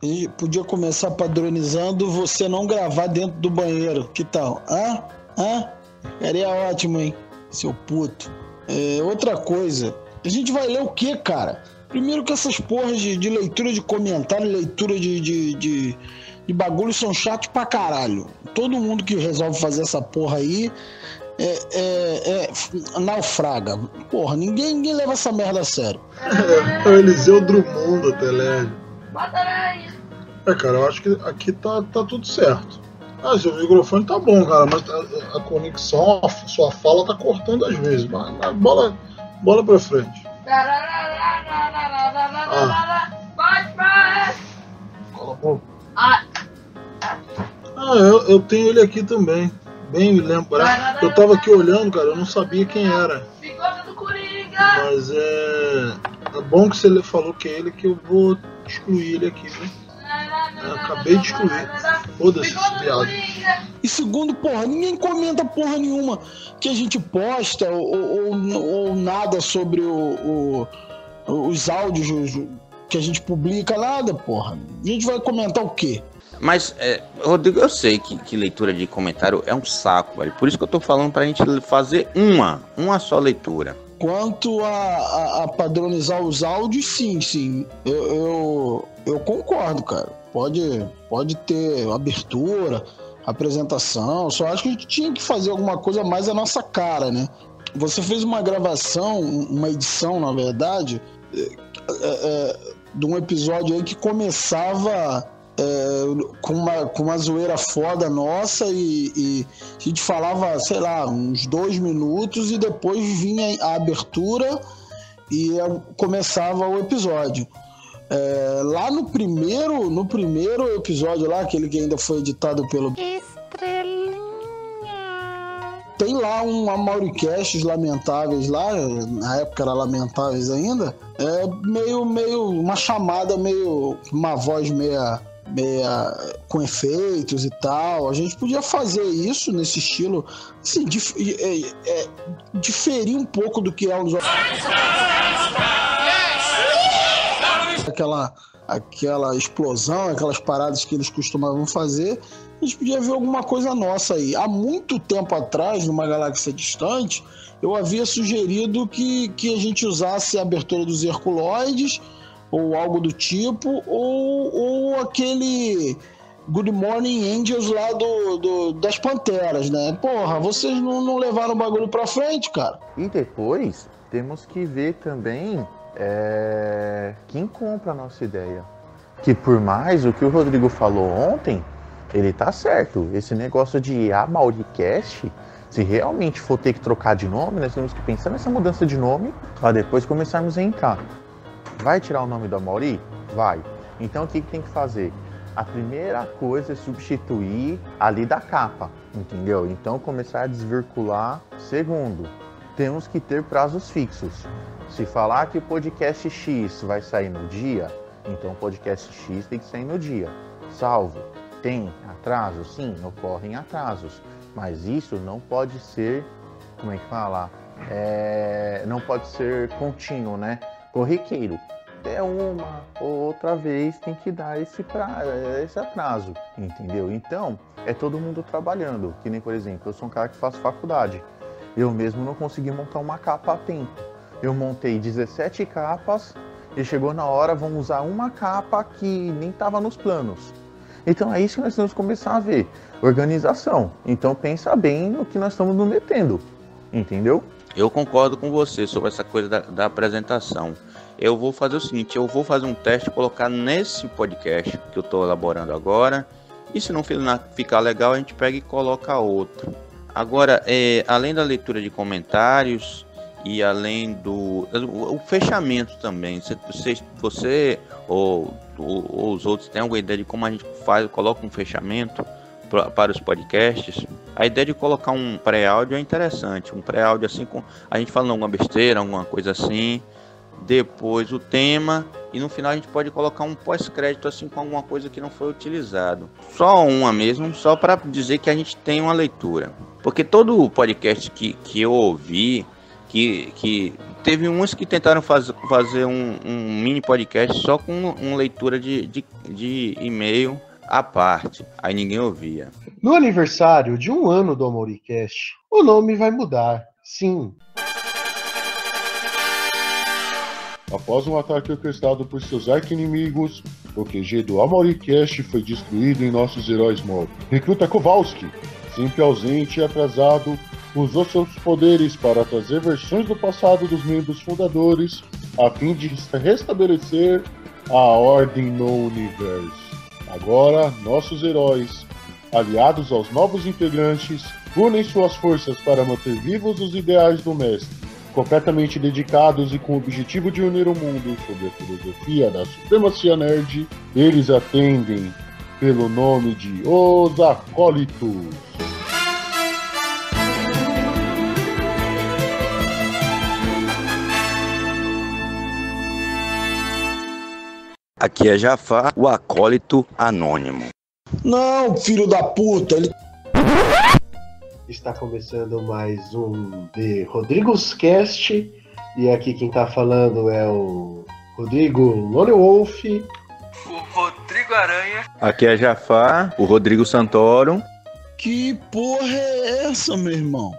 E podia começar padronizando você não gravar dentro do banheiro. Que tal? Hã? Hã? Seria ótimo, hein? Seu puto. É, outra coisa. A gente vai ler o que, cara? Primeiro que essas porras de, de leitura de comentário, leitura de, de, de, de bagulho são chatos pra caralho. Todo mundo que resolve fazer essa porra aí é, é, é, naufraga. Porra, ninguém, ninguém leva essa merda a sério. É, é o Eliseu Drummond da Telege. É, cara, eu acho que aqui tá, tá tudo certo. Ah, seu microfone tá bom, cara, mas a, a conexão, a sua fala tá cortando às vezes. Mas, mas bola, bola pra frente. Ah. Cola pouco. Ah, eu, eu tenho ele aqui também. Bem me lembrar. Eu tava aqui olhando, cara, eu não sabia quem era. Mas é. É bom que você falou que é ele que eu vou excluir ele aqui, né? Eu acabei de excluir. Foda-se esse viado. E segundo, porra, ninguém comenta porra nenhuma que a gente posta ou, ou, ou nada sobre o, o, os áudios que a gente publica, nada, porra. A gente vai comentar o quê? Mas, é, Rodrigo, eu sei que, que, leitura de comentário é um saco, velho. Por isso que eu tô falando pra gente fazer uma, uma só leitura. Quanto a, a, a padronizar os áudios, sim, sim. Eu, eu, eu, concordo, cara. Pode, pode ter abertura, apresentação. Só acho que a gente tinha que fazer alguma coisa mais a nossa cara, né? Você fez uma gravação, uma edição, na verdade, de um episódio aí que começava é, com, uma, com uma zoeira foda nossa e, e, a gente falava, sei lá, uns dois minutos e depois vinha a abertura e começava o episódio. É, lá no primeiro, no primeiro episódio lá, aquele que ainda foi editado pelo Estrelinha. Tem lá um Amauricast lamentáveis lá, na época era lamentáveis ainda. É meio meio uma chamada meio uma voz meia meia com efeitos e tal. A gente podia fazer isso nesse estilo, assim, dif é, é, diferir um pouco do que é um aquela aquela explosão, aquelas paradas que eles costumavam fazer. A gente podia ver alguma coisa nossa aí. Há muito tempo atrás, numa galáxia distante, eu havia sugerido que, que a gente usasse a abertura dos Herculoides ou algo do tipo, ou, ou aquele Good Morning Angels lá do, do, das Panteras, né? Porra, vocês não, não levaram o bagulho pra frente, cara. E depois temos que ver também é, quem compra a nossa ideia. Que por mais o que o Rodrigo falou ontem, ele tá certo. Esse negócio de Amauricast, se realmente for ter que trocar de nome, nós temos que pensar nessa mudança de nome para depois começarmos a entrar. Vai tirar o nome do Amauri? Vai. Então o que, que tem que fazer? A primeira coisa é substituir ali da capa, entendeu? Então começar a desvircular. Segundo, temos que ter prazos fixos. Se falar que o podcast X vai sair no dia, então o podcast X tem que sair no dia. Salvo. Tem atrasos? Sim, ocorrem atrasos. Mas isso não pode ser, como é que fala? É, não pode ser contínuo, né? corriqueiro. É uma ou outra vez tem que dar esse, pra, esse atraso, entendeu? Então, é todo mundo trabalhando. Que nem, por exemplo, eu sou um cara que faço faculdade. Eu mesmo não consegui montar uma capa a tempo. Eu montei 17 capas e chegou na hora, vamos usar uma capa que nem estava nos planos. Então é isso que nós temos que começar a ver. Organização. Então pensa bem no que nós estamos nos metendo. Entendeu? Eu concordo com você sobre essa coisa da, da apresentação eu vou fazer o seguinte: eu vou fazer um teste, colocar nesse podcast que eu estou elaborando agora. E se não ficar legal, a gente pega e coloca outro. Agora, é, além da leitura de comentários e além do o, fechamento também, você, você ou, ou, ou, os outros têm alguma ideia de como a gente faz, coloca um fechamento pra, para os podcasts? A ideia de colocar um pré-áudio é interessante, um pré-áudio assim com a gente falando alguma besteira, alguma coisa assim depois o tema e no final a gente pode colocar um pós-crédito assim com alguma coisa que não foi utilizado. Só uma mesmo, só para dizer que a gente tem uma leitura. Porque todo podcast que, que eu ouvi, que, que teve uns que tentaram faz, fazer um, um mini podcast só com uma leitura de, de, de e-mail à parte. Aí ninguém ouvia. No aniversário de um ano do Amoricast, o nome vai mudar. Sim, Após um ataque orquestrado por seus arqui-inimigos, o QG do Amoricast foi destruído em nossos heróis mortos. Recruta Kowalski, sempre ausente e atrasado, usou seus poderes para trazer versões do passado dos membros fundadores, a fim de restabelecer a ordem no universo. Agora, nossos heróis, aliados aos novos integrantes, unem suas forças para manter vivos os ideais do mestre completamente dedicados e com o objetivo de unir o mundo sob a filosofia da supremacia nerd, eles atendem pelo nome de Os Acólitos. Aqui é Jafar, o acólito anônimo. Não, filho da puta, ele Está começando mais um de Rodrigo's Cast. E aqui quem está falando é o Rodrigo Lone Wolf. O Rodrigo Aranha. Aqui é Jafar, o Rodrigo Santoro. Que porra é essa, meu irmão?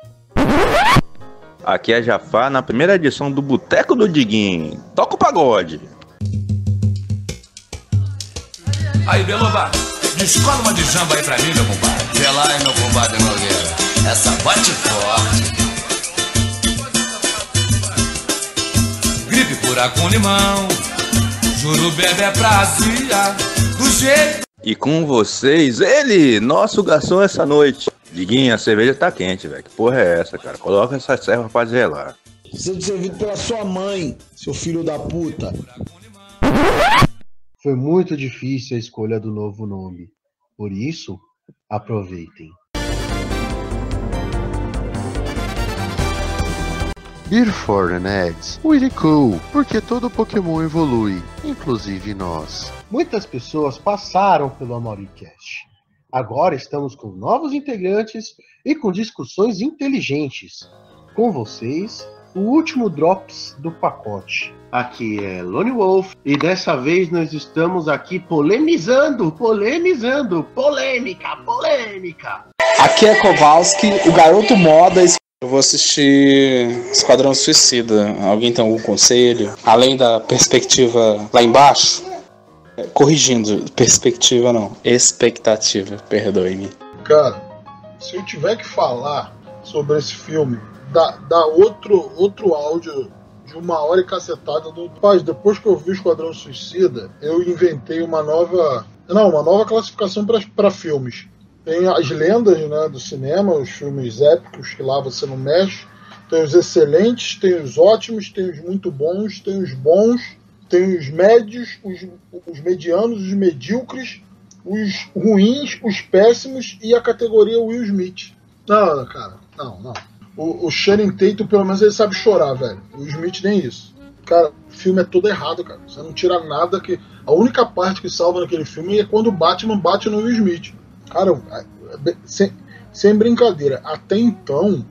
Aqui é Jafar na primeira edição do Boteco do Diguinho. Toca o pagode. Aí, Beloba, descola uma de jamba aí pra mim, meu compadre. Vê lá, meu compadre Nogueira. Essa bate forte. Gripe pura com limão. Juro bebe é prazia. Do jeito. E com vocês, ele, nosso garçom essa noite. Diguinho, a cerveja tá quente, velho. Que porra é essa, cara? Coloca essa serva pra gelar. Ser servido pela sua mãe, seu filho da puta. Foi muito difícil a escolha do novo nome. Por isso, aproveitem. Beer for Nerds. Really cool, porque todo Pokémon evolui, inclusive nós. Muitas pessoas passaram pelo Amoricast. Agora estamos com novos integrantes e com discussões inteligentes. Com vocês, o último Drops do pacote. Aqui é Lone Wolf e dessa vez nós estamos aqui polemizando, polemizando, polêmica, polêmica. Aqui é Kowalski, o garoto moda. Eu vou assistir Esquadrão Suicida. Alguém tem algum conselho? Além da perspectiva lá embaixo? É, Corrigindo, perspectiva não, expectativa, perdoe-me. Cara, se eu tiver que falar sobre esse filme, dá, dá outro, outro áudio de uma hora e cacetada do. Paz, depois que eu vi o Esquadrão Suicida, eu inventei uma nova. Não, uma nova classificação para filmes. Tem as lendas né, do cinema, os filmes épicos que lá você não mexe. Tem os excelentes, tem os ótimos, tem os muito bons, tem os bons, tem os médios, os, os medianos, os medíocres, os ruins, os péssimos e a categoria Will Smith. Não, cara, não, não. O, o Shannon Tatum, pelo menos, ele sabe chorar, velho. O Smith nem isso. Cara, o filme é todo errado, cara. Você não tira nada que. A única parte que salva naquele filme é quando o Batman bate no Will Smith. Cara, sem, sem brincadeira, até então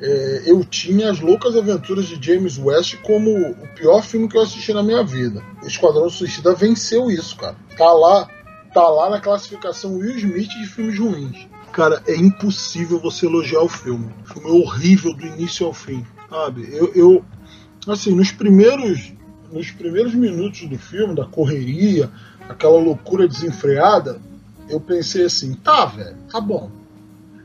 é, eu tinha as loucas aventuras de James West como o pior filme que eu assisti na minha vida. O Esquadrão Suicida venceu isso, cara. Tá lá, tá lá na classificação Will Smith de filmes ruins. Cara, é impossível você elogiar o filme. O filme é horrível do início ao fim, sabe? Eu, eu assim, nos primeiros, nos primeiros minutos do filme, da correria, aquela loucura desenfreada, eu pensei assim, tá, velho, tá bom.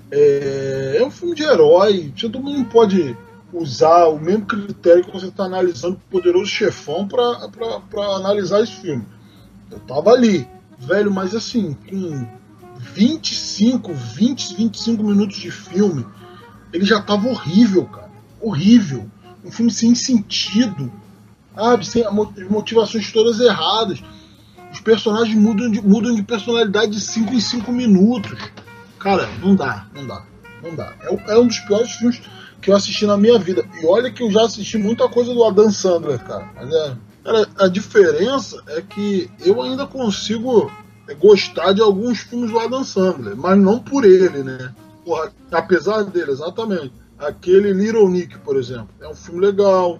É, é um filme de herói, todo mundo pode usar o mesmo critério que você está analisando o Poderoso Chefão para analisar esse filme. Eu tava ali, velho, mas assim, com 25, 20, 25 minutos de filme, ele já tava horrível, cara. Horrível. Um filme sem sentido, sabe? Sem motivações todas erradas. Os personagens mudam de, mudam de personalidade de 5 em 5 minutos. Cara, não dá, não dá, não dá. É, é, um dos piores filmes que eu assisti na minha vida. E olha que eu já assisti muita coisa do Adam Sandler, cara. Mas é. Cara, a diferença é que eu ainda consigo gostar de alguns filmes do Adam Sandler, mas não por ele, né? Porra, apesar dele, exatamente. Aquele Little Nick, por exemplo, é um filme legal.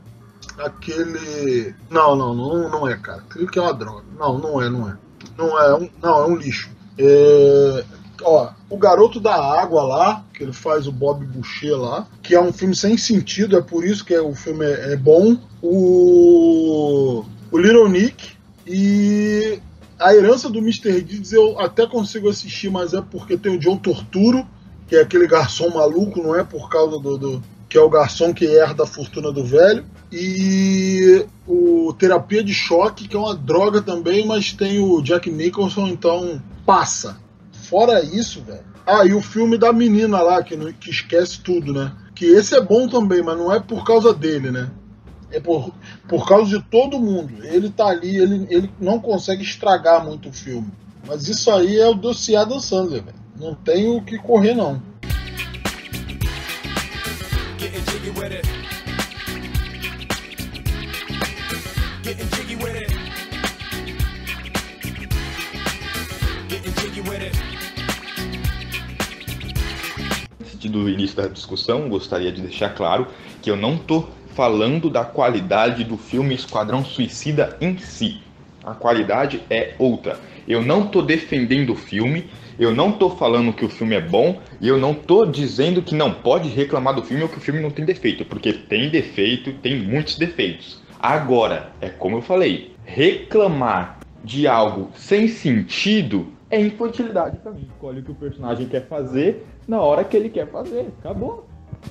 Aquele. Não, não, não, não é, cara. Aquele que é uma droga. Não, não é, não é. Não é, um... não, é um lixo. É... Ó, o Garoto da Água lá, que ele faz o Bob Boucher lá, que é um filme sem sentido, é por isso que é, o filme é, é bom. O, o Little Nick e a herança do Mr. Deeds eu até consigo assistir, mas é porque tem o John Torturo, que é aquele garçom maluco, não é por causa do, do que é o garçom que herda a fortuna do velho. E o Terapia de Choque, que é uma droga também, mas tem o Jack Nicholson, então passa. Fora isso, velho. Ah, e o filme da menina lá, que, que esquece tudo, né? Que esse é bom também, mas não é por causa dele, né? É por, por causa de todo mundo. Ele tá ali, ele, ele não consegue estragar muito o filme. Mas isso aí é o dossiê Adam Sandler, velho. Não tem o que correr, não. do início da discussão, gostaria de deixar claro que eu não estou falando da qualidade do filme Esquadrão Suicida em si. A qualidade é outra. Eu não estou defendendo o filme, eu não estou falando que o filme é bom e eu não estou dizendo que não pode reclamar do filme ou que o filme não tem defeito, porque tem defeito, tem muitos defeitos. Agora, é como eu falei, reclamar de algo sem sentido é infantilidade para mim. Escolhe o que o personagem quer fazer na hora que ele quer fazer. Acabou.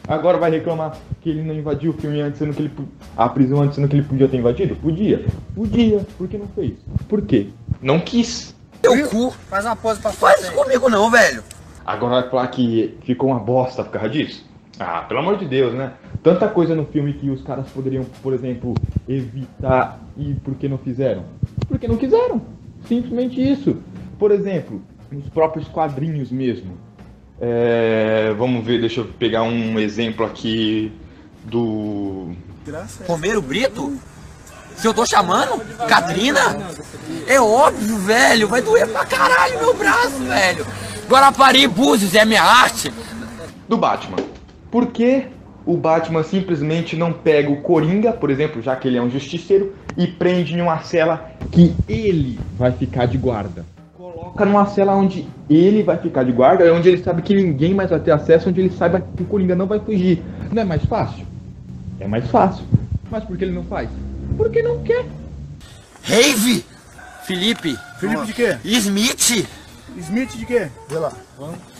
Agora vai reclamar que ele não invadiu o filme antes, sendo que ele a prisão antes, sendo que ele podia ter invadido? Podia. Podia. Por que não fez? Por quê? Não quis. Teu cu. Faz uma pose pra Faz isso comigo não, velho. Agora vai falar que ficou uma bosta por causa disso? Ah, pelo amor de Deus, né? Tanta coisa no filme que os caras poderiam, por exemplo, evitar e por que não fizeram? Porque não quiseram. Simplesmente isso. Por exemplo, nos próprios quadrinhos mesmo é, vamos ver, deixa eu pegar um exemplo aqui do. Romero Brito? Se eu tô chamando? Katrina? É óbvio, velho. Vai doer pra caralho meu braço, velho. Guarapari Búzios é minha arte. Do Batman. Por que o Batman simplesmente não pega o Coringa, por exemplo, já que ele é um justiceiro, e prende em uma cela que ele vai ficar de guarda? Coloca numa cela onde ele vai ficar de guarda, onde ele sabe que ninguém mais vai ter acesso, onde ele saiba que o Coringa não vai fugir. Não é mais fácil? É mais fácil. Mas por que ele não faz? Porque não quer. Rave! Felipe! Felipe de quê? Smith! Smith de quê? Vê lá.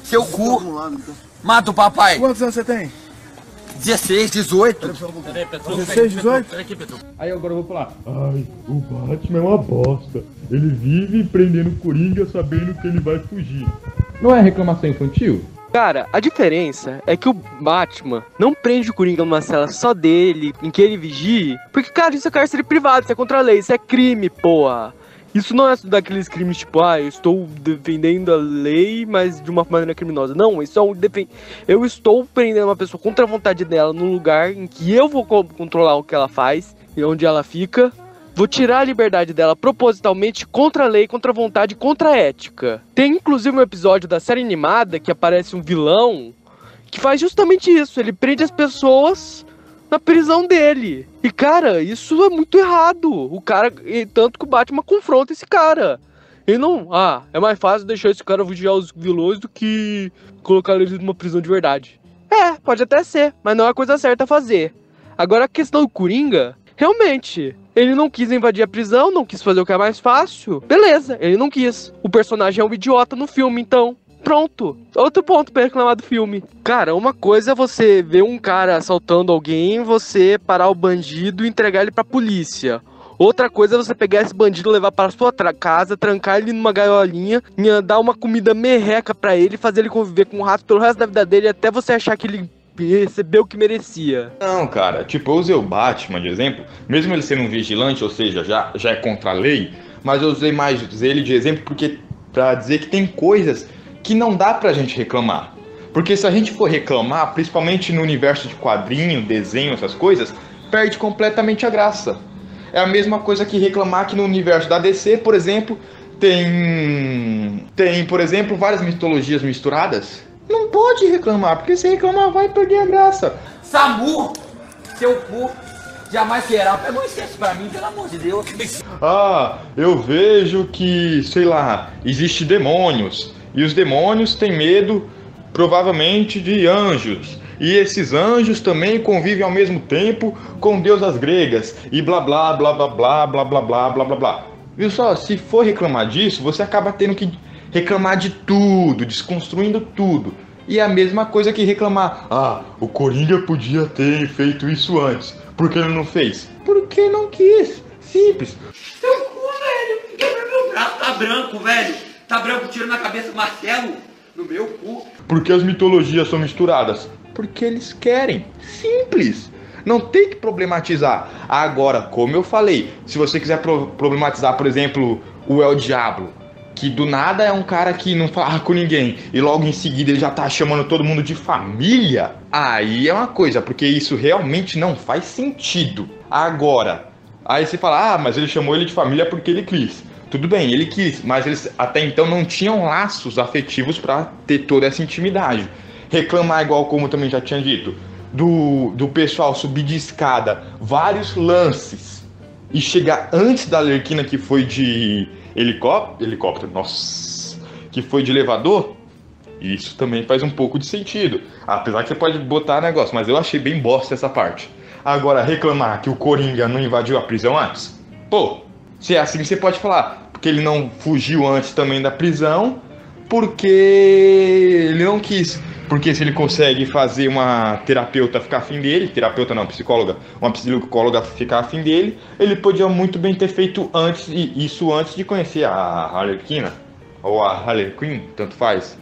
Seu cu! Mata o papai! Quantos anos você tem? 16, 18. 16, 18? Aí agora eu vou falar. Ai, o Batman é uma bosta. Ele vive prendendo o Coringa sabendo que ele vai fugir. Não é reclamação infantil? Cara, a diferença é que o Batman não prende o Coringa numa cela só dele, em que ele vigie, porque, cara, isso é cárcere privado, isso é contra a lei, isso é crime, porra. Isso não é daqueles crimes tipo, ah, eu estou defendendo a lei, mas de uma maneira criminosa. Não, isso é um. Eu estou prendendo uma pessoa contra a vontade dela num lugar em que eu vou controlar o que ela faz e onde ela fica. Vou tirar a liberdade dela propositalmente contra a lei, contra a vontade, contra a ética. Tem inclusive um episódio da série animada que aparece um vilão que faz justamente isso. Ele prende as pessoas na prisão dele. E, cara, isso é muito errado. O cara. E tanto que o Batman confronta esse cara. E não. Ah, é mais fácil deixar esse cara vigiar os vilões do que colocar ele numa prisão de verdade. É, pode até ser, mas não é a coisa certa a fazer. Agora a questão do Coringa, realmente, ele não quis invadir a prisão, não quis fazer o que é mais fácil. Beleza, ele não quis. O personagem é um idiota no filme, então. Pronto. Outro ponto pra reclamar do filme. Cara, uma coisa é você ver um cara assaltando alguém, você parar o bandido e entregar ele pra polícia. Outra coisa é você pegar esse bandido, levar para sua casa, trancar ele numa gaiolinha, dar uma comida merreca para ele, fazer ele conviver com o rato pelo resto da vida dele até você achar que ele recebeu o que merecia. Não, cara, tipo, eu usei o Batman de exemplo, mesmo ele sendo um vigilante, ou seja, já, já é contra a lei, mas eu usei mais ele de exemplo porque para dizer que tem coisas que não dá pra gente reclamar. Porque se a gente for reclamar, principalmente no universo de quadrinho, desenho, essas coisas, perde completamente a graça. É a mesma coisa que reclamar que no universo da DC, por exemplo, tem tem, por exemplo, várias mitologias misturadas. Não pode reclamar, porque se reclamar vai perder a graça. Samu, seu cu, jamais será. Pega um incenso pra mim, pelo amor de Deus. Ah, eu vejo que, sei lá, existe demônios. E os demônios têm medo, provavelmente, de anjos. E esses anjos também convivem ao mesmo tempo com deusas gregas. E blá blá blá blá blá blá blá blá blá blá blá. Viu só, se for reclamar disso, você acaba tendo que reclamar de tudo, desconstruindo tudo. E é a mesma coisa que reclamar, ah, o Coringa podia ter feito isso antes. Por que ele não fez? Porque não quis. Simples. Seu cu, velho. Meu braço, tá branco, velho. Tá branco, tiro na cabeça Marcelo. No meu cu. Porque as mitologias são misturadas? Porque eles querem. Simples. Não tem que problematizar. Agora, como eu falei, se você quiser pro problematizar, por exemplo, o El Diablo, que do nada é um cara que não fala com ninguém e logo em seguida ele já tá chamando todo mundo de família, aí é uma coisa, porque isso realmente não faz sentido. Agora, aí você fala, ah, mas ele chamou ele de família porque ele quis. Tudo bem, ele quis, mas eles até então não tinham laços afetivos para ter toda essa intimidade. Reclamar igual como também já tinha dito, do, do pessoal subir de escada vários lances e chegar antes da Lerquina que foi de helicóptero, helicóptero, nossa, que foi de elevador, isso também faz um pouco de sentido. Apesar que você pode botar negócio, mas eu achei bem bosta essa parte. Agora, reclamar que o Coringa não invadiu a prisão antes? Pô, se é assim, você pode falar. Porque ele não fugiu antes também da prisão, porque ele não quis. Porque se ele consegue fazer uma terapeuta ficar afim dele, terapeuta não, psicóloga, uma psicóloga ficar afim dele, ele podia muito bem ter feito antes isso antes de conhecer a Harlequina ou a Harley Quinn, tanto faz.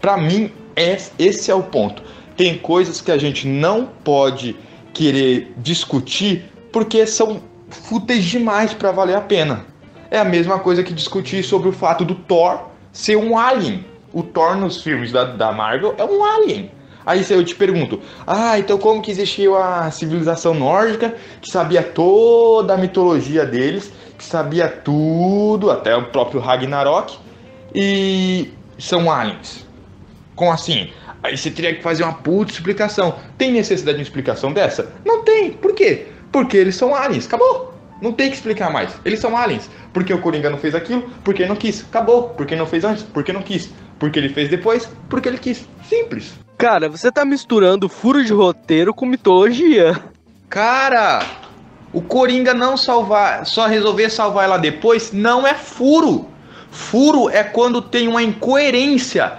Para mim, esse é o ponto. Tem coisas que a gente não pode querer discutir porque são fúteis demais para valer a pena. É a mesma coisa que discutir sobre o fato do Thor ser um alien o Thor nos filmes da, da Marvel é um alien. Aí eu te pergunto, ah, então como que existiu a civilização nórdica que sabia toda a mitologia deles, que sabia tudo, até o próprio Ragnarok, e são aliens? Como assim? Aí você teria que fazer uma puta explicação. Tem necessidade de uma explicação dessa? Não tem. Por quê? Porque eles são aliens. Acabou. Não tem que explicar mais. Eles são aliens. Porque o Coringa não fez aquilo? Porque não quis. Acabou. Porque não fez antes? Porque não quis. Porque ele fez depois? Porque ele quis. Simples. Cara, você tá misturando furo de roteiro com mitologia. Cara, o Coringa não salvar, só resolver salvar ela depois, não é furo. Furo é quando tem uma incoerência.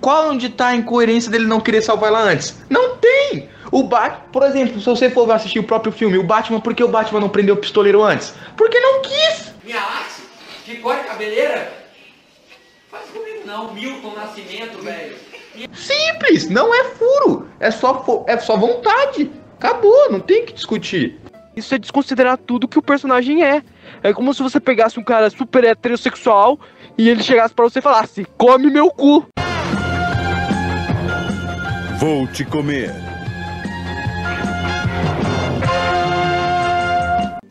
Qual onde tá a incoerência dele não querer salvar ela antes? Não tem! O Batman, por exemplo, se você for assistir o próprio filme, o Batman, por que o Batman não prendeu o pistoleiro antes? Porque não quis! Minha axe, de corte cabeleira, Faz comigo não, Milton Nascimento, velho. Simples, não é furo. É só, é só vontade. Acabou, não tem que discutir. Isso é desconsiderar tudo que o personagem é. É como se você pegasse um cara super heterossexual e ele chegasse para você e falasse: Come meu cu. Vou te comer.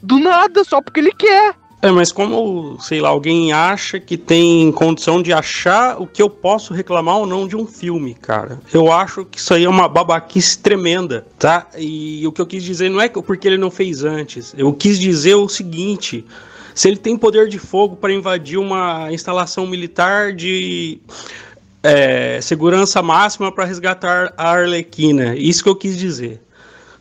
Do nada, só porque ele quer. É, mas como, sei lá, alguém acha que tem condição de achar o que eu posso reclamar ou não de um filme, cara. Eu acho que isso aí é uma babaquice tremenda, tá? E o que eu quis dizer não é porque ele não fez antes. Eu quis dizer o seguinte: se ele tem poder de fogo para invadir uma instalação militar de é, segurança máxima para resgatar a Arlequina, isso que eu quis dizer.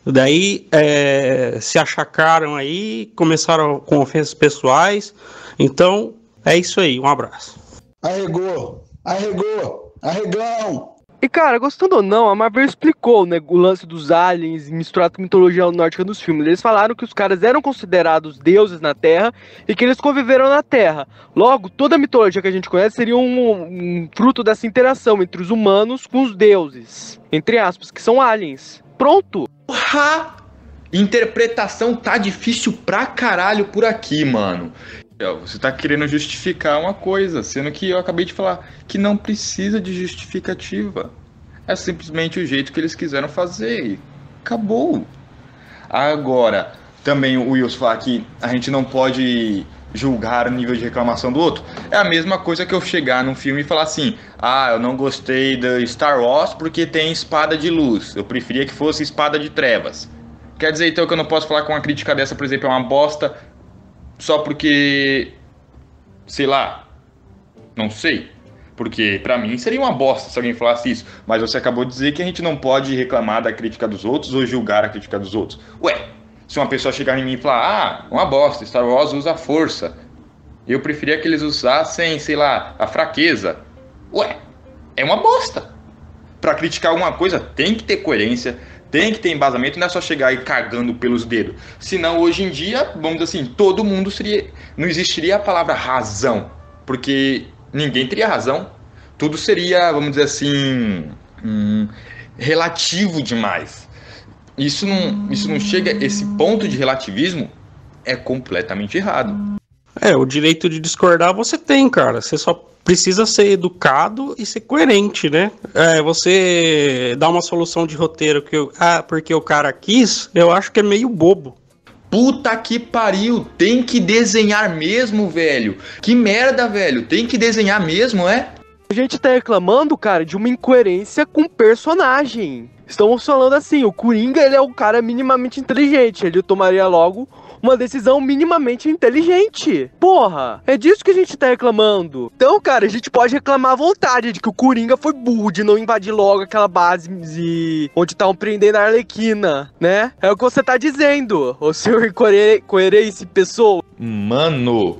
Daí é, se achacaram aí, começaram com ofensas pessoais. Então é isso aí, um abraço. Arregou, arregou, arregão. E cara, gostando ou não, a Marvel explicou né, o lance dos aliens misturado com mitologia nórdica nos filmes. Eles falaram que os caras eram considerados deuses na Terra e que eles conviveram na Terra. Logo, toda a mitologia que a gente conhece seria um, um fruto dessa interação entre os humanos com os deuses, entre aspas, que são aliens. Pronto! Porra! Interpretação tá difícil pra caralho por aqui, mano. Você tá querendo justificar uma coisa, sendo que eu acabei de falar que não precisa de justificativa. É simplesmente o jeito que eles quiseram fazer. Acabou. Agora, também o Wilson falar que a gente não pode julgar o nível de reclamação do outro. É a mesma coisa que eu chegar num filme e falar assim: ah, eu não gostei da Star Wars porque tem espada de luz. Eu preferia que fosse espada de trevas. Quer dizer então que eu não posso falar com uma crítica dessa, por exemplo, é uma bosta só porque. sei lá. Não sei. Porque para mim seria uma bosta se alguém falasse isso. Mas você acabou de dizer que a gente não pode reclamar da crítica dos outros ou julgar a crítica dos outros. Ué, se uma pessoa chegar em mim e falar, ah, uma bosta, Star Wars usa força. Eu preferia que eles usassem, sei lá, a fraqueza. Ué, é uma bosta. Para criticar alguma coisa tem que ter coerência, tem que ter embasamento, não é só chegar aí cagando pelos dedos. Senão, hoje em dia, vamos dizer assim, todo mundo seria. Não existiria a palavra razão. Porque ninguém teria razão. Tudo seria, vamos dizer assim, hum, relativo demais isso não, isso não chega. Esse ponto de relativismo é completamente errado. É, o direito de discordar você tem, cara. Você só precisa ser educado e ser coerente, né? É, você dá uma solução de roteiro que eu, ah, porque o cara quis, eu acho que é meio bobo. Puta que pariu, tem que desenhar mesmo, velho. Que merda, velho. Tem que desenhar mesmo, é? A gente tá reclamando, cara, de uma incoerência com o personagem. Estamos falando assim, o Coringa, ele é um cara minimamente inteligente, ele tomaria logo uma decisão minimamente inteligente. Porra, é disso que a gente tá reclamando. Então, cara, a gente pode reclamar à vontade de que o Coringa foi burro de não invadir logo aquela base de... onde estavam prendendo a Arlequina, né? É o que você tá dizendo, o senhor incoerência pessoa. Mano,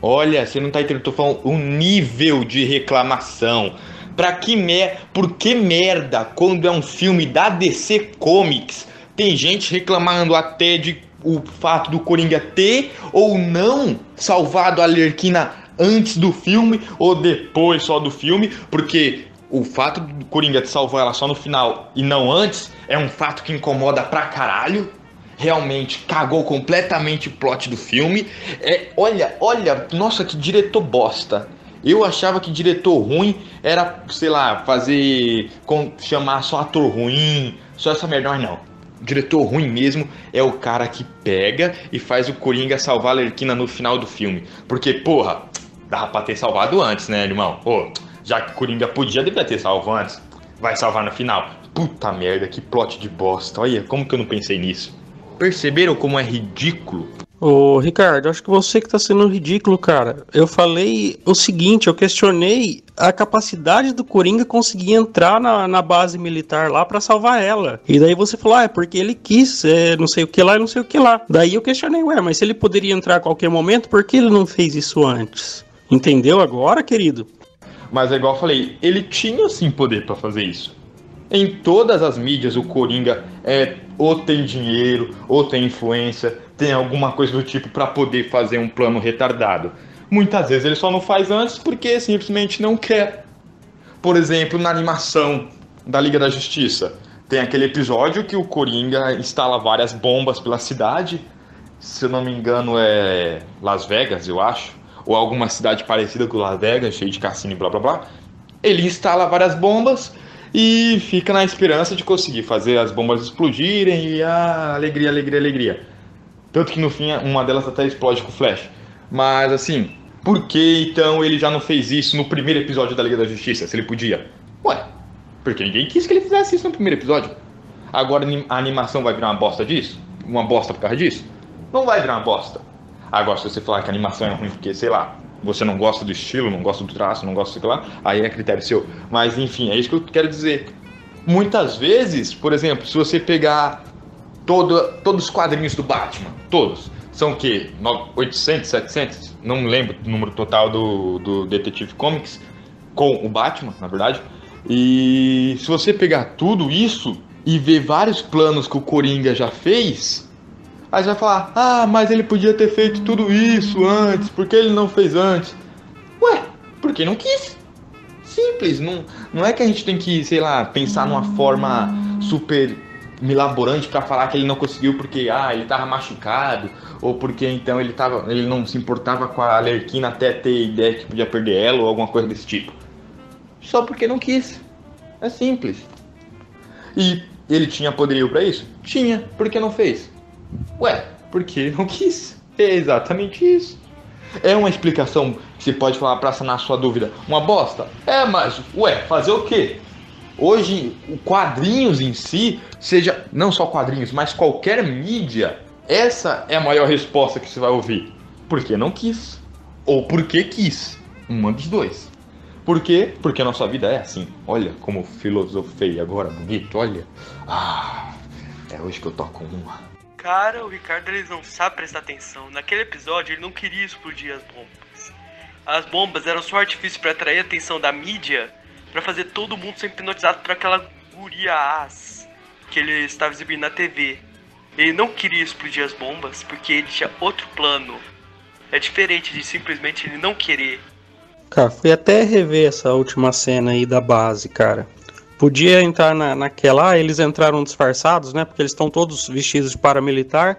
olha, você não tá entendendo, tô falando o nível de reclamação. Pra que mer... Por que merda quando é um filme da DC Comics? Tem gente reclamando até de o fato do Coringa ter ou não salvado a Lerquina antes do filme ou depois só do filme, porque o fato do Coringa salvar ela só no final e não antes é um fato que incomoda pra caralho. Realmente cagou completamente o plot do filme. É, olha, olha, nossa, que diretor bosta. Eu achava que diretor ruim era, sei lá, fazer. Com, chamar só ator ruim, só essa melhor não. Diretor ruim mesmo é o cara que pega e faz o Coringa salvar a Lerquina no final do filme. Porque, porra, dava pra ter salvado antes, né, irmão? Pô, já que o Coringa podia, devia ter salvo antes. Vai salvar no final. Puta merda, que plot de bosta. Olha, como que eu não pensei nisso? Perceberam como é ridículo Ô, Ricardo, acho que você que tá sendo ridículo, cara. Eu falei o seguinte, eu questionei a capacidade do Coringa conseguir entrar na, na base militar lá para salvar ela. E daí você falou, ah, é porque ele quis, é, não sei o que lá não sei o que lá. Daí eu questionei, ué, mas se ele poderia entrar a qualquer momento, por que ele não fez isso antes? Entendeu agora, querido? Mas é igual eu falei, ele tinha sim poder para fazer isso. Em todas as mídias, o Coringa é ou tem dinheiro, ou tem influência, tem alguma coisa do tipo para poder fazer um plano retardado. Muitas vezes ele só não faz antes porque simplesmente não quer. Por exemplo, na animação da Liga da Justiça, tem aquele episódio que o Coringa instala várias bombas pela cidade. Se eu não me engano, é Las Vegas, eu acho. Ou alguma cidade parecida com Las Vegas, cheio de cassino e blá blá blá. Ele instala várias bombas e fica na esperança de conseguir fazer as bombas explodirem e ah, alegria, alegria, alegria. Tanto que no fim uma delas até explode com o Flash. Mas assim, por que então ele já não fez isso no primeiro episódio da Liga da Justiça, se ele podia? Ué, porque ninguém quis que ele fizesse isso no primeiro episódio. Agora a animação vai virar uma bosta disso? Uma bosta por causa disso? Não vai virar uma bosta. Agora, se você falar que a animação é ruim porque, sei lá, você não gosta do estilo, não gosta do traço, não gosta do lá, aí é critério seu. Mas enfim, é isso que eu quero dizer. Muitas vezes, por exemplo, se você pegar todo, todos os quadrinhos do Batman, todos, são o quê? 800, 700? Não lembro o número total do, do Detective Comics, com o Batman, na verdade. E se você pegar tudo isso e ver vários planos que o Coringa já fez, Aí você vai falar, ah, mas ele podia ter feito tudo isso antes, por que ele não fez antes? Ué, porque não quis. Simples, não, não é que a gente tem que, sei lá, pensar numa forma super milaborante para falar que ele não conseguiu porque ah, ele tava machucado ou porque então ele tava, ele não se importava com a Alerquina até ter ideia que podia perder ela ou alguma coisa desse tipo. Só porque não quis. É simples. E ele tinha poderio para isso? Tinha. Por que não fez? Ué, porque não quis. É exatamente isso. É uma explicação que se pode falar para sanar sua dúvida. Uma bosta? É, mas, ué, fazer o quê? Hoje, o quadrinhos em si, seja não só quadrinhos, mas qualquer mídia, essa é a maior resposta que você vai ouvir. Porque não quis. Ou porque quis. Uma dos dois. Por quê? Porque a nossa vida é assim. Olha como filosofei agora, bonito, olha. Ah, é hoje que eu toco uma. Cara, o Ricardo ele não sabe prestar atenção. Naquele episódio ele não queria explodir as bombas. As bombas eram só artifício para atrair a atenção da mídia, para fazer todo mundo ser hipnotizado por aquela guria as que ele estava exibindo na TV. Ele não queria explodir as bombas porque ele tinha outro plano. É diferente de simplesmente ele não querer. Cara, fui até rever essa última cena aí da base, cara. Podia entrar na, naquela. Ah, eles entraram disfarçados, né? Porque eles estão todos vestidos de paramilitar.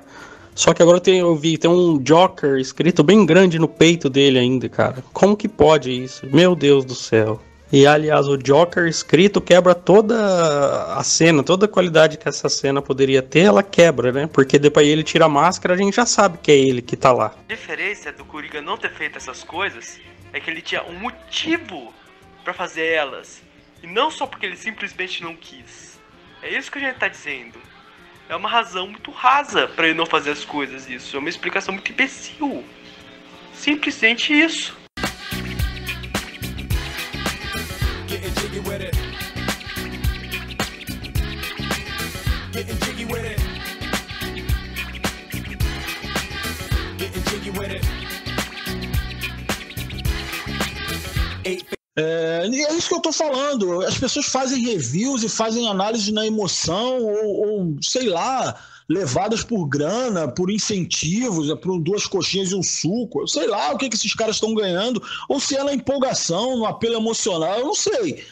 Só que agora tem, eu vi, tem um Joker escrito bem grande no peito dele ainda, cara. Como que pode isso? Meu Deus do céu. E aliás, o Joker escrito quebra toda a cena, toda a qualidade que essa cena poderia ter, ela quebra, né? Porque depois ele tira a máscara, a gente já sabe que é ele que tá lá. A diferença do Coringa não ter feito essas coisas é que ele tinha um motivo para fazer elas. E não só porque ele simplesmente não quis. É isso que a gente tá dizendo. É uma razão muito rasa para ele não fazer as coisas isso. É uma explicação muito imbecil. Simplesmente isso. Getting jiggy with it. Getting jiggy with it. Getting jiggy with it. É, é isso que eu tô falando. As pessoas fazem reviews e fazem análise na emoção, ou, ou sei lá, levadas por grana, por incentivos, é por duas coxinhas e um suco. Eu sei lá o que, que esses caras estão ganhando, ou se é na empolgação, no apelo emocional, eu não sei.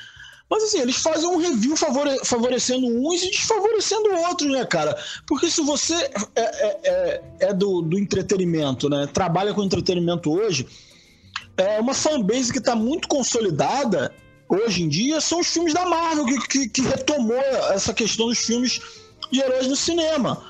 Mas assim, eles fazem um review favore favorecendo uns e desfavorecendo outros, né, cara? Porque se você é, é, é, é do, do entretenimento, né? Trabalha com entretenimento hoje é uma fanbase que está muito consolidada hoje em dia são os filmes da Marvel, que, que, que retomou essa questão dos filmes de heróis no cinema.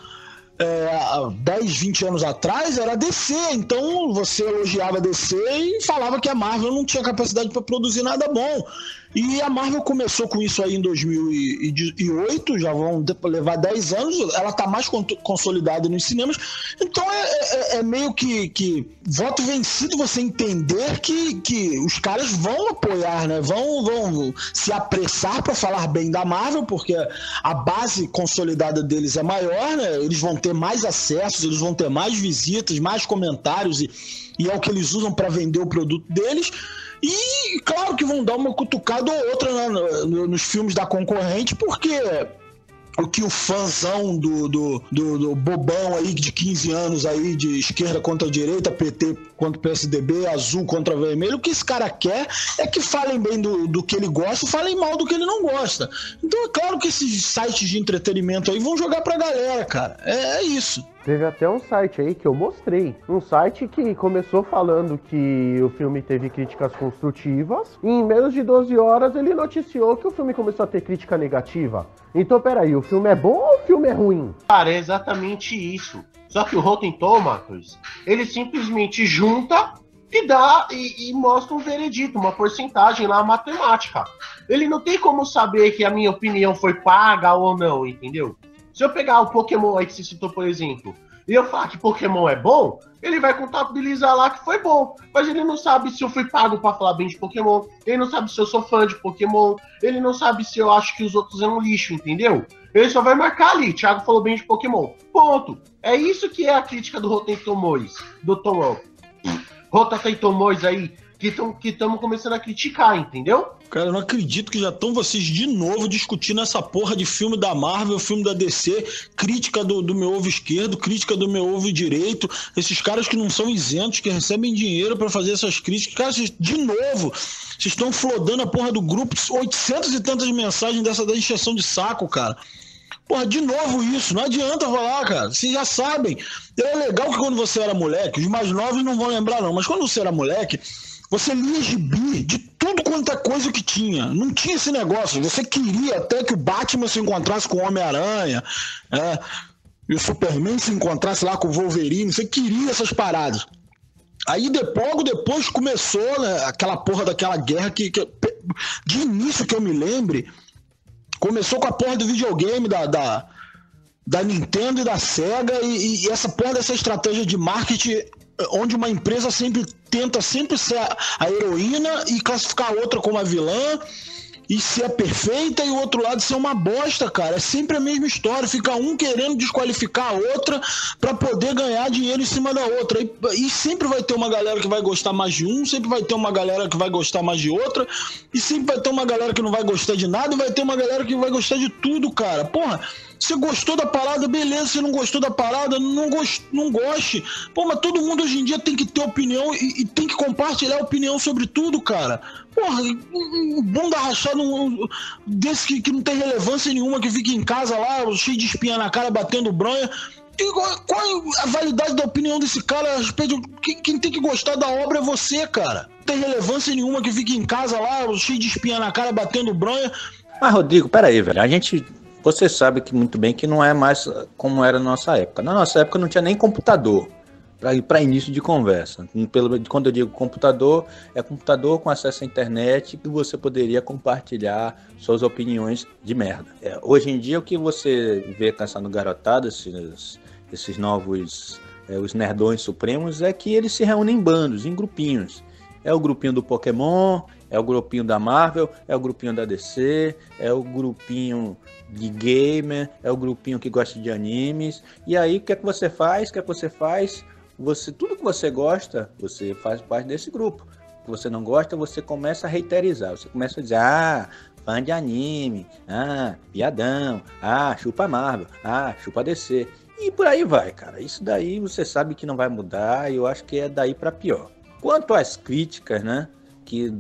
É, há 10, 20 anos atrás era DC, então você elogiava DC e falava que a Marvel não tinha capacidade para produzir nada bom. E a Marvel começou com isso aí em 2008, já vão levar 10 anos, ela está mais consolidada nos cinemas. Então é, é, é, meio que, que voto vencido você entender que, que os caras vão apoiar, né? Vão, vão se apressar para falar bem da Marvel, porque a base consolidada deles é maior, né? Eles vão ter mais acessos, eles vão ter mais visitas, mais comentários, e, e é o que eles usam para vender o produto deles. E claro que vão dar uma cutucada ou outra né, no, nos filmes da concorrente, porque o que o fãzão do, do, do, do, bobão aí de 15 anos aí, de esquerda contra direita, PT contra PSDB, azul contra vermelho, o que esse cara quer é que falem bem do, do que ele gosta e falem mal do que ele não gosta. Então é claro que esses sites de entretenimento aí vão jogar pra galera, cara. É, é isso. Teve até um site aí que eu mostrei. Um site que começou falando que o filme teve críticas construtivas. E em menos de 12 horas ele noticiou que o filme começou a ter crítica negativa. Então, peraí, o filme é bom ou o filme é ruim? Cara, é exatamente isso. Só que o Rotten Tomatoes, ele simplesmente junta e dá e, e, mostra um veredito, uma porcentagem lá matemática. Ele não tem como saber que a minha opinião foi paga ou não, entendeu? Se eu pegar o Pokémon aí que você citou, por exemplo, e eu falar que Pokémon é bom, ele vai contabilizar lá que foi bom. Mas ele não sabe se eu fui pago para falar bem de Pokémon, ele não sabe se eu sou fã de Pokémon, ele não sabe se eu acho que os outros eram lixo, entendeu? Ele só vai marcar ali, Thiago falou bem de Pokémon. Ponto. É isso que é a crítica do Rotten Tomatoes, do Tom Rotten Tomatoes aí, que estamos começando a criticar, entendeu? Cara, eu não acredito que já estão vocês de novo discutindo essa porra de filme da Marvel, filme da DC, crítica do, do meu ovo esquerdo, crítica do meu ovo direito. Esses caras que não são isentos, que recebem dinheiro para fazer essas críticas. Cara, vocês, de novo, vocês estão flodando a porra do grupo, 800 e tantas mensagens dessa da encheção de saco, cara. Porra, de novo isso, não adianta falar, cara. Vocês já sabem. É legal que quando você era moleque, os mais novos não vão lembrar, não, mas quando você era moleque, você lia gibi de tudo quanto é coisa que tinha. Não tinha esse negócio. Você queria até que o Batman se encontrasse com o Homem-Aranha, é, e o Superman se encontrasse lá com o Wolverine. Você queria essas paradas. Aí logo depois começou né, aquela porra daquela guerra que, que, de início que eu me lembre, começou com a porra do videogame da, da, da Nintendo e da Sega e, e, essa porra dessa estratégia de marketing onde uma empresa sempre tenta sempre ser a heroína e classificar a outra como a vilã e ser perfeita e o outro lado ser uma bosta, cara. É sempre a mesma história. Fica um querendo desqualificar a outra para poder ganhar dinheiro em cima da outra. E, e, sempre vai ter uma galera que vai gostar mais de um, sempre vai ter uma galera que vai gostar mais de outra, e sempre vai ter uma galera que não vai gostar de nada, e vai ter uma galera que vai gostar de tudo, cara. Porra, você gostou da parada, beleza. Você não gostou da parada, não, gost, não goste. Pô, mas todo mundo hoje em dia tem que ter opinião e, e tem que compartilhar opinião sobre tudo, cara. Porra, um bunda rachada um, desse que, que não tem relevância nenhuma, que fica em casa lá, cheio de espinha na cara, batendo bronha. Qual, qual é a validade da opinião desse cara a respeito? Quem, quem, tem que gostar da obra é você, cara. Não tem relevância nenhuma que fica em casa lá, cheio de espinha na cara, batendo bronha. Mas, Rodrigo, peraí, velho. A gente. Você sabe que muito bem que não é mais como era na nossa época. Na nossa época não tinha nem computador para início de conversa. Pelo, quando eu digo computador, é computador com acesso à internet que você poderia compartilhar suas opiniões de merda. É, hoje em dia, o que você vê caçando garotada, esses, esses novos, é, os nerdões supremos, é que eles se reúnem em bandos, em grupinhos. É o grupinho do Pokémon, é o grupinho da Marvel, é o grupinho da DC, é o grupinho de gamer, é o grupinho que gosta de animes. E aí, o que é que você faz? O que é que você faz? você tudo que você gosta, você faz parte desse grupo. O que você não gosta, você começa a reiterizar. Você começa a dizer, ah, fã de anime, ah, piadão, ah, chupa Marvel, ah, chupa DC. E por aí vai, cara. Isso daí você sabe que não vai mudar e eu acho que é daí para pior. Quanto às críticas, né, que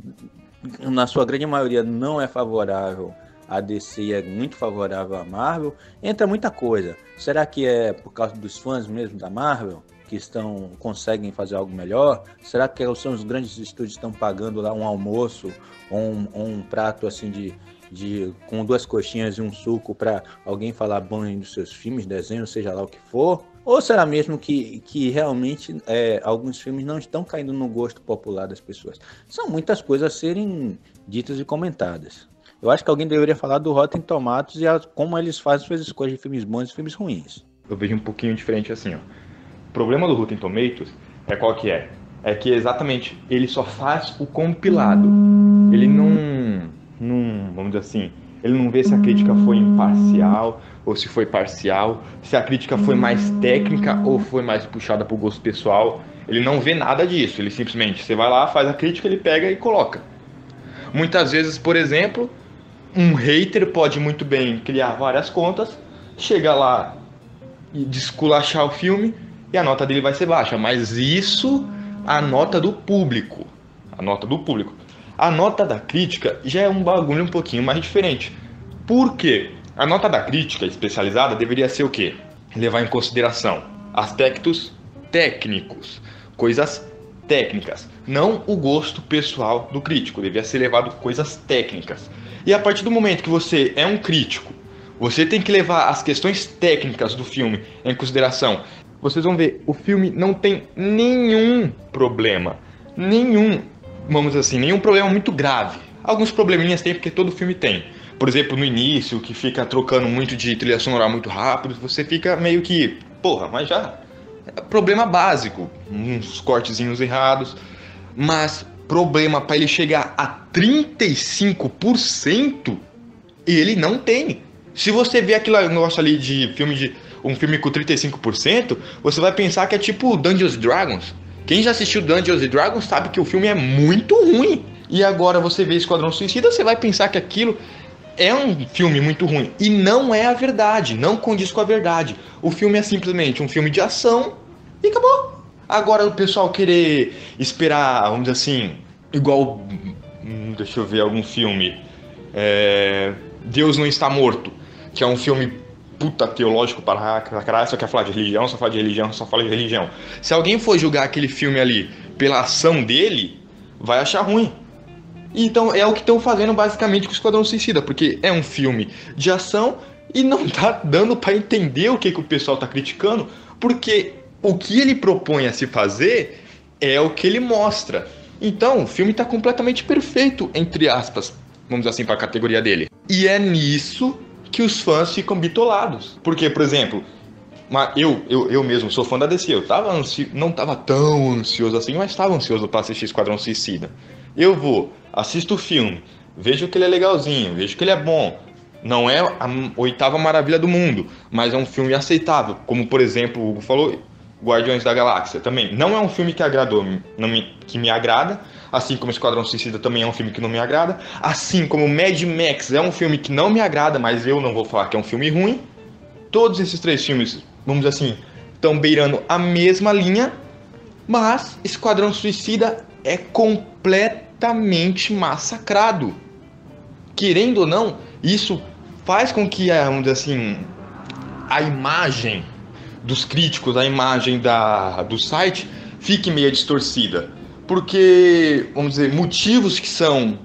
na sua grande maioria não é favorável a DC é muito favorável à Marvel, entra muita coisa. Será que é por causa dos fãs mesmo da Marvel? que estão conseguem fazer algo melhor? Será que são os grandes estúdios que estão pagando lá um almoço ou um, ou um prato assim de, de com duas coxinhas e um suco para alguém falar bem dos seus filmes, desenhos, seja lá o que for? Ou será mesmo que, que realmente é, alguns filmes não estão caindo no gosto popular das pessoas? São muitas coisas a serem ditas e comentadas. Eu acho que alguém deveria falar do Rotten Tomatoes e a, como eles fazem suas escolhas de filmes bons e filmes ruins. Eu vejo um pouquinho diferente assim, ó. O problema do Rotten Tomatoes é qual que é? É que exatamente ele só faz o compilado. Ele não, não, vamos dizer assim, ele não vê se a crítica foi imparcial ou se foi parcial, se a crítica foi mais técnica ou foi mais puxada para o gosto pessoal. Ele não vê nada disso. Ele simplesmente, você vai lá, faz a crítica, ele pega e coloca. Muitas vezes, por exemplo, um hater pode muito bem criar várias contas, chega lá e desculachar o filme e a nota dele vai ser baixa. Mas isso, a nota do público. A nota do público. A nota da crítica já é um bagulho um pouquinho mais diferente. Por quê? A nota da crítica especializada deveria ser o quê? Levar em consideração aspectos técnicos, coisas técnicas, não o gosto pessoal do crítico, devia ser levado coisas técnicas. E a partir do momento que você é um crítico, você tem que levar as questões técnicas do filme em consideração vocês vão ver, o filme não tem nenhum problema. Nenhum, vamos assim, nenhum problema muito grave. Alguns probleminhas tem porque todo filme tem. Por exemplo, no início, que fica trocando muito de trilha sonora muito rápido, você fica meio que, porra, mas já é problema básico, uns cortezinhos errados, mas problema para ele chegar a 35%, ele não tem. Se você vê aquele negócio ali de filme de um filme com 35%, você vai pensar que é tipo Dungeons Dragons. Quem já assistiu Dungeons Dragons sabe que o filme é muito ruim. E agora você vê Esquadrão Suicida, você vai pensar que aquilo é um filme muito ruim. E não é a verdade, não condiz com a verdade. O filme é simplesmente um filme de ação e acabou. Agora o pessoal querer esperar, vamos dizer assim, igual. Hum, deixa eu ver algum filme. É, Deus não está morto, que é um filme puta teológico para caralho, só quer falar de religião, só fala de religião, só fala de religião. Se alguém for julgar aquele filme ali pela ação dele, vai achar ruim. Então é o que estão fazendo basicamente com o Esquadrão Suicida, porque é um filme de ação e não tá dando para entender o que, que o pessoal tá criticando, porque o que ele propõe a se fazer é o que ele mostra. Então, o filme tá completamente perfeito, entre aspas, vamos dizer assim, para a categoria dele. E é nisso que os fãs ficam bitolados. Porque, por exemplo, eu, eu, eu mesmo sou fã da DC, eu tava ansi... não tava tão ansioso assim, mas estava ansioso para assistir Esquadrão Suicida. Eu vou, assisto o filme, vejo que ele é legalzinho, vejo que ele é bom. Não é a oitava maravilha do mundo, mas é um filme aceitável. Como, por exemplo, o Hugo falou, Guardiões da Galáxia também. Não é um filme que agradou, não me, que me agrada, assim como Esquadrão Suicida também é um filme que não me agrada, assim como Mad Max é um filme que não me agrada, mas eu não vou falar que é um filme ruim. Todos esses três filmes, vamos dizer assim, estão beirando a mesma linha, mas Esquadrão Suicida é completamente massacrado. Querendo ou não, isso faz com que, vamos dizer assim, a imagem dos críticos, a imagem da, do site fique meio distorcida. Porque, vamos dizer, motivos que são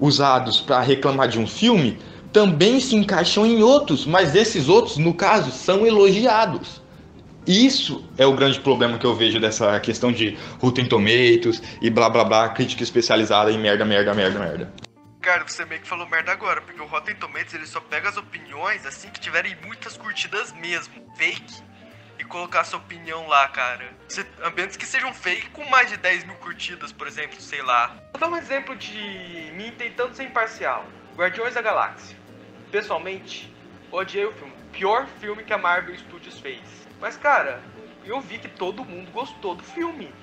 usados para reclamar de um filme também se encaixam em outros, mas esses outros, no caso, são elogiados. Isso é o grande problema que eu vejo dessa questão de Rotten Tomatoes e blá blá blá, crítica especializada em merda, merda, merda, merda. Cara, você meio que falou merda agora, porque o Rotten Tomatoes ele só pega as opiniões assim que tiverem muitas curtidas mesmo, fake, e colocar sua opinião lá, cara. Se, ambientes que sejam fake com mais de 10 mil curtidas, por exemplo, sei lá. Vou dar um exemplo de mim tentando ser imparcial. Guardiões da Galáxia. Pessoalmente, odiei o filme. Pior filme que a Marvel Studios fez. Mas, cara, eu vi que todo mundo gostou do filme.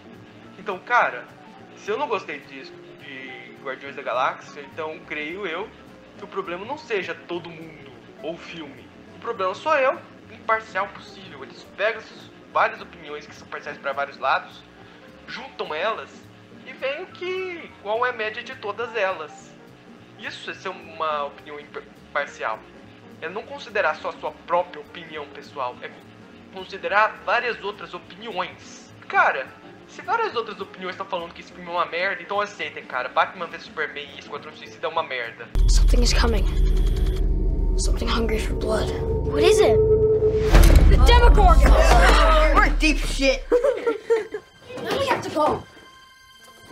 Então, cara, se eu não gostei disso, de Guardiões da Galáxia, então creio eu que o problema não seja todo mundo ou o filme. O problema sou eu, imparcial possível. Eles pegam várias opiniões que são parciais para vários lados, juntam elas e veem que qual é a média de todas elas. Isso é ser uma opinião imparcial. É não considerar só a sua própria opinião pessoal, é considerar várias outras opiniões. Cara, se várias outras opiniões estão falando que esse filme é uma merda, então aceitem, cara. Batman vs Superman e Esquadrão Suicida é uma merda. Something is coming. Something hungry for blood. What is it? The Demogorgon! We're in deep shit. now we have to go.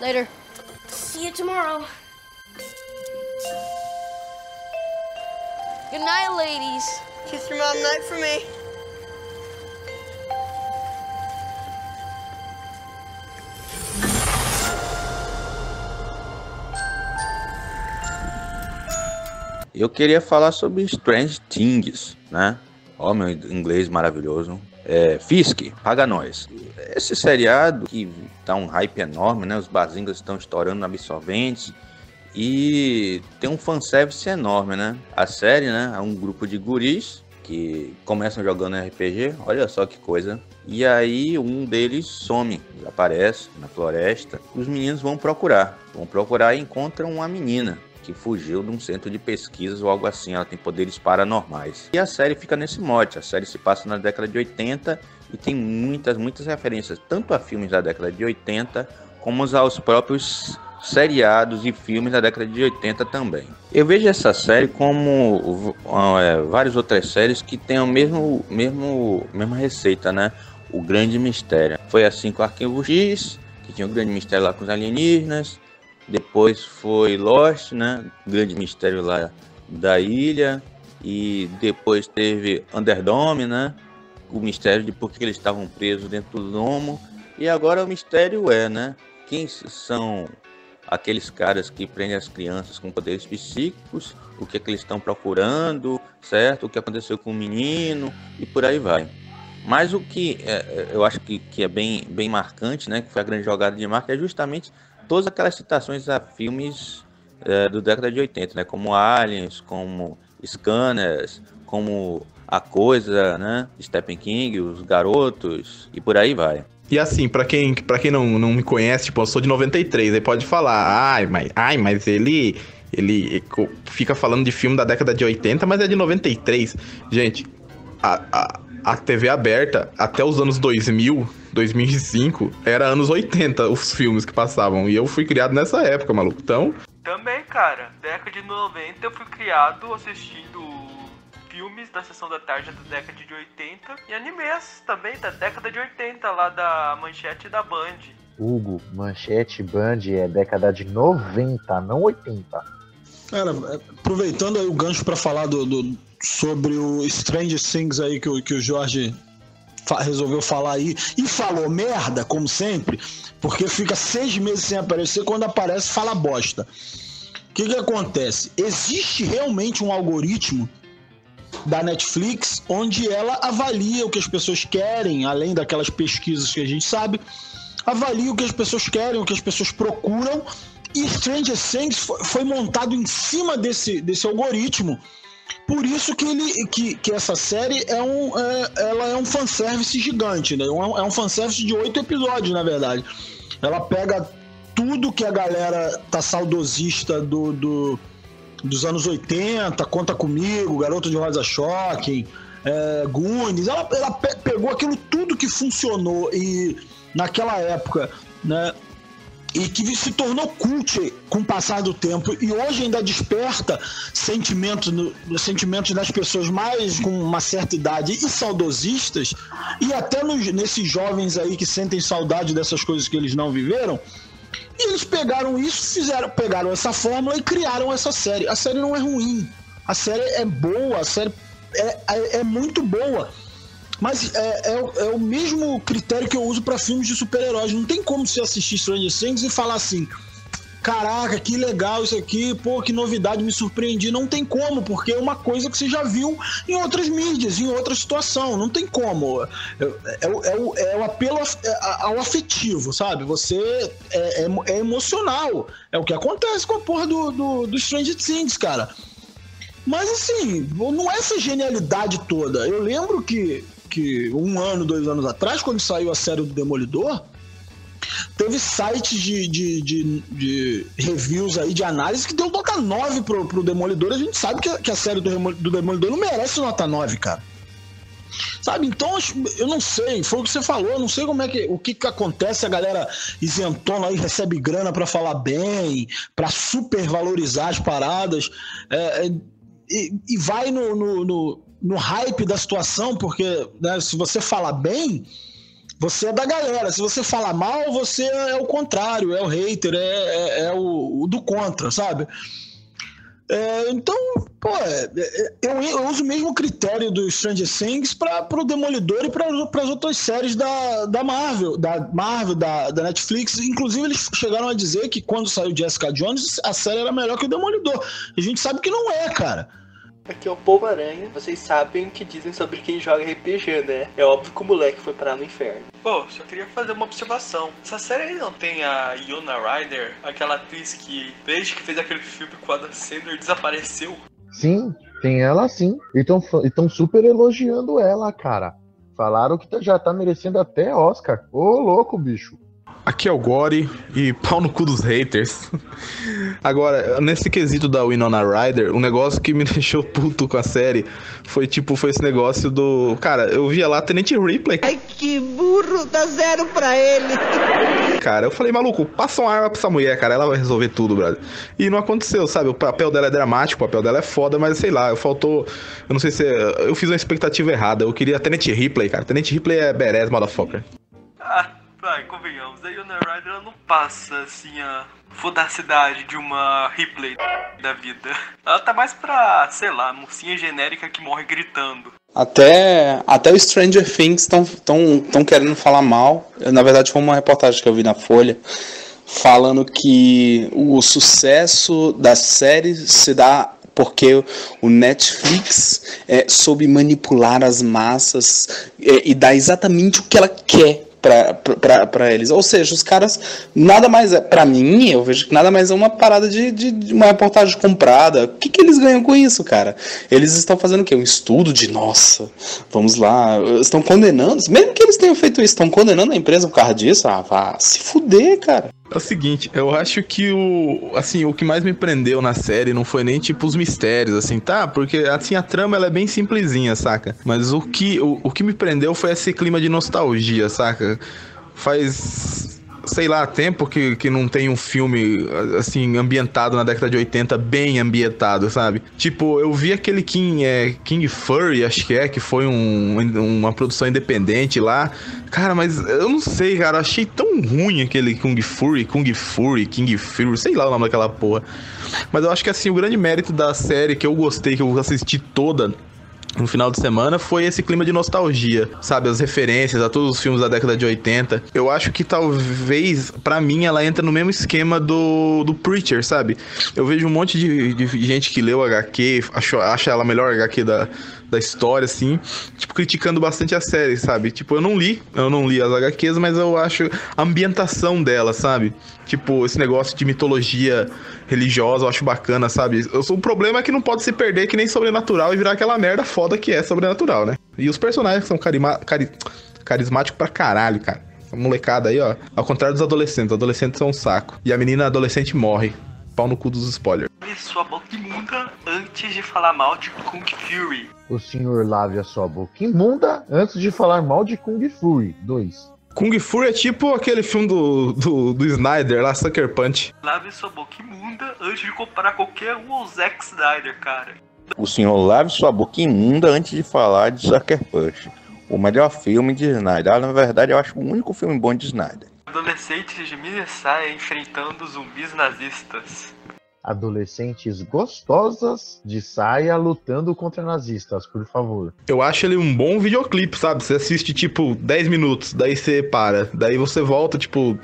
Later. See you tomorrow. Good night, ladies. Kiss your mom night for me. Eu queria falar sobre Strange Things, né? Ó, oh, meu inglês maravilhoso. É, Fisk, paga nós. Esse seriado que tá um hype enorme, né? Os bazingas estão estourando absorventes. E tem um fanservice enorme, né? A série, né? É um grupo de guris que começam jogando RPG, olha só que coisa. E aí um deles some, aparece na floresta. Os meninos vão procurar, vão procurar e encontram uma menina que fugiu de um centro de pesquisas ou algo assim. Ela tem poderes paranormais. E a série fica nesse mote. A série se passa na década de 80 e tem muitas, muitas referências, tanto a filmes da década de 80 como aos próprios seriados e filmes da década de 80 também. Eu vejo essa série como é, várias outras séries que têm a mesmo, mesmo, mesma receita, né? O grande mistério. Foi assim com Arquivo X, que tinha o grande mistério lá com os alienígenas. Depois foi Lost, né? Grande mistério lá da ilha. E depois teve Underdome, né? O mistério de por que eles estavam presos dentro do domo. E agora o mistério é, né? Quem são aqueles caras que prendem as crianças com poderes psíquicos, o que é que eles estão procurando, certo? O que aconteceu com o menino e por aí vai. Mas o que é, é eu acho que, que é bem, bem marcante, né? Que foi a grande jogada de marca, é justamente todas aquelas citações a filmes é, do década de 80, né? Como Aliens, como Scanners, como A Coisa, né? Stephen King, Os Garotos e por aí vai. E assim, para quem, pra quem não, não me conhece, tipo, eu sou de 93, aí pode falar, ai, mas, ai, mas ele ele fica falando de filme da década de 80, mas é de 93. Gente, a, a, a TV aberta até os anos 2000, 2005, era anos 80 os filmes que passavam. E eu fui criado nessa época, maluco. Então. Também. cara. Década de 90 eu fui criado assistindo filmes da sessão da tarde da década de 80 e animes também da década de 80 lá da Manchete e da Band. Hugo, Manchete Band é década de 90, não 80. Cara, aproveitando aí o gancho para falar do, do, sobre o Strange Things aí que o, que o Jorge resolveu falar aí e falou merda, como sempre, porque fica seis meses sem aparecer, quando aparece fala bosta. O que, que acontece? Existe realmente um algoritmo da Netflix onde ela avalia o que as pessoas querem, além daquelas pesquisas que a gente sabe, avalia o que as pessoas querem, o que as pessoas procuram. E Stranger Things foi, montado em cima desse, desse algoritmo. Por isso que, ele, que, que essa série é um, é, ela é um fanservice gigante, né? É um, fanservice de oito episódios, na verdade. Ela pega tudo que a galera tá saudosista do, do dos anos 80, Conta Comigo, Garoto de Rosa Shocking, é, Goonies. Ela, ela pe pegou aquilo tudo que funcionou e naquela época, né? E que se tornou cult com o passar do tempo e hoje ainda desperta sentimentos, no, sentimentos das pessoas mais com uma certa idade e saudosistas, e até nos, nesses jovens aí que sentem saudade dessas coisas que eles não viveram, e eles pegaram isso, fizeram, pegaram essa fórmula e criaram essa série. A série não é ruim. A série é boa, a série é, é, é muito boa. Mas é, é, é, o mesmo critério que eu uso para filmes de super-heróis. Não tem como você assistir Stranger Things e falar assim: caraca, que legal isso aqui, pô, que novidade, me surpreendi. Não tem como, porque é uma coisa que você já viu em outras mídias, em outra situação. Não tem como. É, é, é, o, é o apelo ao afetivo, sabe? Você é, é, é, emocional. É o que acontece com a porra do, do, do Stranger Things, cara. Mas assim, não é essa genialidade toda. Eu lembro que, que um ano, dois anos atrás, quando saiu a série do Demolidor, Teve sites de, de, de, de, reviews aí, de análise, que deu nota 9 pro, pro Demolidor. A gente sabe que, que a série do, do Demolidor não merece nota 9, cara. Sabe, então eu não sei, foi o que você falou, eu não sei como é que o que, que acontece, a galera isentona aí recebe grana para falar bem, para supervalorizar as paradas, é, é, e, e, vai no, no, no, no, hype da situação, porque né, se você falar bem, você é da galera. Se você falar mal, você é o contrário, é o hater, é, é, é o, o, do contra, sabe? É, então, pô, é, é, eu, eu, uso o mesmo critério do Stranger Things para o Demolidor e para as outras séries da, da Marvel, da Marvel, da, da Netflix. Inclusive, eles chegaram a dizer que quando saiu Jessica Jones, a série era melhor que o Demolidor. A gente sabe que não é, cara. Aqui é o Povo Aranha. Vocês sabem o que dizem sobre quem joga RPG, né? É óbvio que o moleque foi parar no inferno. Pô, só queria fazer uma observação. Essa série não tem a Yuna Ryder, aquela atriz que, desde que fez aquele filme com a Adam Sandler, desapareceu? Sim, tem ela sim. E estão super elogiando ela, cara. Falaram que já tá merecendo até Oscar. Ô, louco, bicho. Aqui é o Gore e pau no cu dos haters. Agora, nesse quesito da Winona Ryder, o um negócio que me deixou puto com a série foi tipo, foi esse negócio do. Cara, eu via lá Tenente Ripley. Ai, que burro, dá zero pra ele. Cara, eu falei, maluco, passa uma arma pra essa mulher, cara, ela vai resolver tudo, brother. E não aconteceu, sabe? O papel dela é dramático, o papel dela é foda, mas sei lá, eu faltou. Eu não sei se. Eu fiz uma expectativa errada. Eu queria Tenente Ripley, cara. Tenente Ripley é badass, motherfucker. Ah vai, convenhamos, a Yona Rider ela não passa assim a fodacidade de uma Ripley da vida. Ela tá mais pra, sei lá, mocinha genérica que morre gritando. Até, até o Stranger Things estão tão, tão querendo falar mal. Na verdade, foi uma reportagem que eu vi na Folha falando que o sucesso da série se dá porque o Netflix é, soube manipular as massas é, e dá exatamente o que ela quer para eles. Ou seja, os caras nada mais é, para mim, eu vejo que nada mais é uma parada de, de, de, uma reportagem comprada. O que, que eles ganham com isso, cara? Eles estão fazendo o quê? Um estudo de, nossa, vamos lá, estão condenando, mesmo que eles tenham feito isso, estão condenando a empresa por causa disso? Ah, vá se fuder, cara. É o seguinte, eu acho que o assim, o que mais me prendeu na série não foi nem tipo os mistérios assim, tá? Porque assim a trama ela é bem simplesinha, saca? Mas o que o, o que me prendeu foi esse clima de nostalgia, saca? Faz sei lá, tempo que, que não tem um filme, assim, ambientado na década de 80, bem ambientado, sabe? Tipo, eu vi aquele King, é, King Furry, acho que é, que foi um, uma produção independente lá. Cara, mas eu não sei, cara, achei tão ruim aquele Kung Fury, Kung Fury, King Fury, sei lá o nome daquela porra. Mas eu acho que, assim, o grande mérito da série que eu gostei, que eu assisti toda, no final de semana foi esse clima de nostalgia, sabe? As referências a todos os filmes da década de 80. Eu acho que talvez, para mim, ela entra no mesmo esquema do, do Preacher, sabe? Eu vejo um monte de, de gente que leu HQ, acha, acha ela melhor HQ da, da história, assim, tipo, criticando bastante a série, sabe? Tipo, eu não li, eu não li as HQs, mas eu acho a ambientação dela, sabe? Tipo, esse negócio de mitologia religiosa, eu acho bacana, sabe? O problema é que não pode se perder que nem sobrenatural e virar aquela merda foda que é sobrenatural, né? E os personagens são carima, cari, carismáticos pra caralho, cara. Molecada aí, ó. Ao contrário dos adolescentes, adolescentes são um saco. E a menina adolescente morre. Pau no cu dos spoilers. Sua boca imunda antes de falar mal de Kung Fury. O senhor lave a sua boca imunda antes de falar mal de Kung Fury. 2. Kung Fury é tipo aquele filme do, do, do Snyder lá, Sucker Punch. Lave sua boca imunda antes de comparar qualquer um ao Zack Snyder, cara. O senhor lave sua boca imunda antes de falar de Sucker Punch. O melhor filme de Snyder. Ah, na verdade, eu acho o único filme bom de Snyder. Adolescentes de Minnesota enfrentando zumbis nazistas adolescentes gostosas de saia lutando contra nazistas, por favor. Eu acho ele um bom videoclipe, sabe? Você assiste tipo 10 minutos, daí você para, daí você volta tipo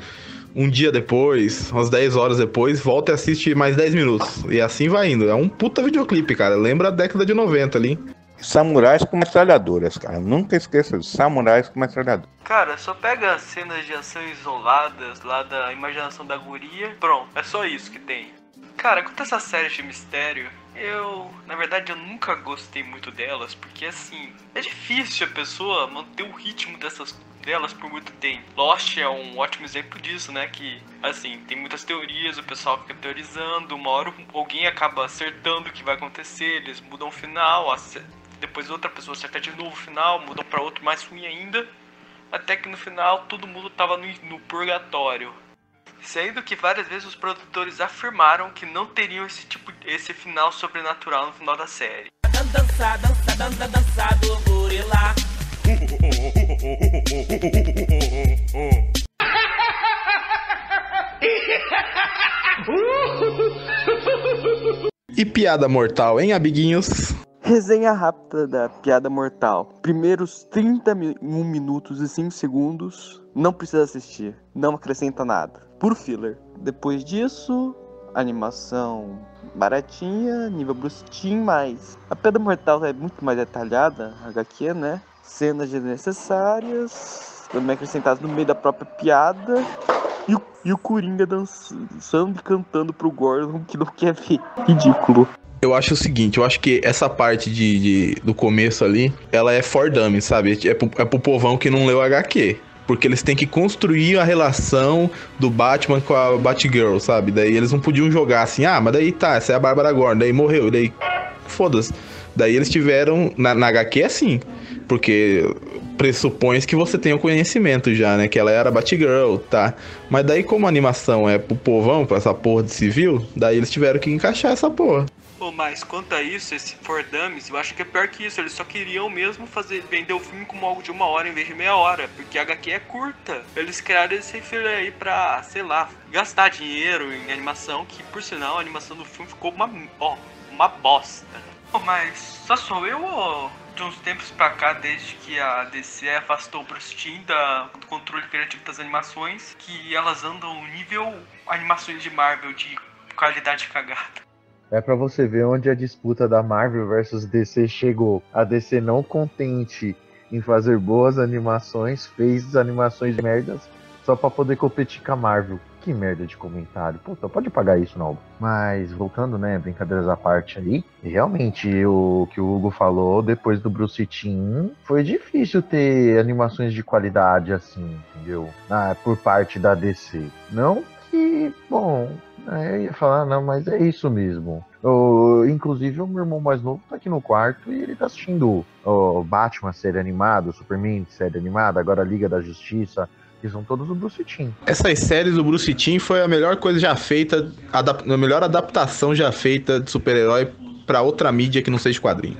um dia depois, umas 10 horas depois, volta e assiste mais 10 minutos. E assim vai indo. É um puta videoclipe, cara. Lembra a década de 90 ali. Samurais com metralhadoras, cara. Nunca esqueça de samurais com metralhadoras. Cara, só pega cenas de ação isoladas lá da imaginação da guria. Pronto, é só isso que tem. Cara, quanto a essas séries de mistério, eu, na verdade, eu nunca gostei muito delas, porque assim, é difícil a pessoa manter o ritmo dessas delas por muito tempo. Lost é um ótimo exemplo disso, né? Que, assim, tem muitas teorias, o pessoal fica teorizando, uma hora alguém acaba acertando o que vai acontecer, eles mudam o final, depois outra pessoa acerta de novo o final, mudam para outro mais ruim ainda, até que no final todo mundo tava no, no purgatório sendo que várias vezes os produtores afirmaram que não teriam esse tipo esse final sobrenatural no final da série. Dança, dança, dança, dança do gorila. E piada mortal, hein, amiguinhos? Resenha rápida da piada mortal. Primeiros 31 minutos e 5 segundos, não precisa assistir, não acrescenta nada. Puro filler. Depois disso, animação baratinha, nível brusquinho, mas a piada mortal é muito mais detalhada, HQ, né? Cenas desnecessárias, também acrescentadas no meio da própria piada. E o, e o Coringa dançando e cantando pro Gordon que não quer ver. Ridículo. Eu acho o seguinte, eu acho que essa parte de, de do começo ali, ela é for dummy, sabe? É pro, é pro povão que não leu HQ. Porque eles têm que construir a relação do Batman com a Batgirl, sabe? Daí eles não podiam jogar assim, ah, mas daí tá, essa é a Bárbara Gordon, daí morreu, daí foda-se. Daí eles tiveram, na, na HQ é assim, porque pressupõe que você tenha o conhecimento já, né? Que ela era Batgirl, tá? Mas daí como a animação é pro povão, pra essa porra de civil, daí eles tiveram que encaixar essa porra. Pô, mas quanto a isso, esse For Dummies, eu acho que é pior que isso. Eles só queriam mesmo fazer vender o filme como algo de uma hora em vez de meia hora, porque a HQ é curta. Eles criaram esse filme aí pra, sei lá, gastar dinheiro em animação, que por sinal a animação do filme ficou uma, ó, uma bosta. Pô, mas só sou eu ou de uns tempos pra cá, desde que a DC afastou o Bruce do controle criativo das animações, que elas andam nível animações de Marvel de qualidade cagada. É para você ver onde a disputa da Marvel versus DC chegou. A DC não contente em fazer boas animações, fez animações merdas só para poder competir com a Marvel. Que merda de comentário. Puta, pode pagar isso, não. Mas voltando, né, brincadeiras à parte aí, realmente o que o Hugo falou depois do Bruce Timm, foi difícil ter animações de qualidade assim, entendeu? Ah, por parte da DC. Não que, bom, é, eu ia falar, não, mas é isso mesmo. O, inclusive, o meu irmão mais novo tá aqui no quarto e ele tá assistindo o Batman série animada, Superman série animada, agora Liga da Justiça Eles são todos o Bruce Timm. Essas séries do Bruce Timm foi a melhor coisa já feita, a melhor adaptação já feita de super-herói para outra mídia que não seja quadrinho.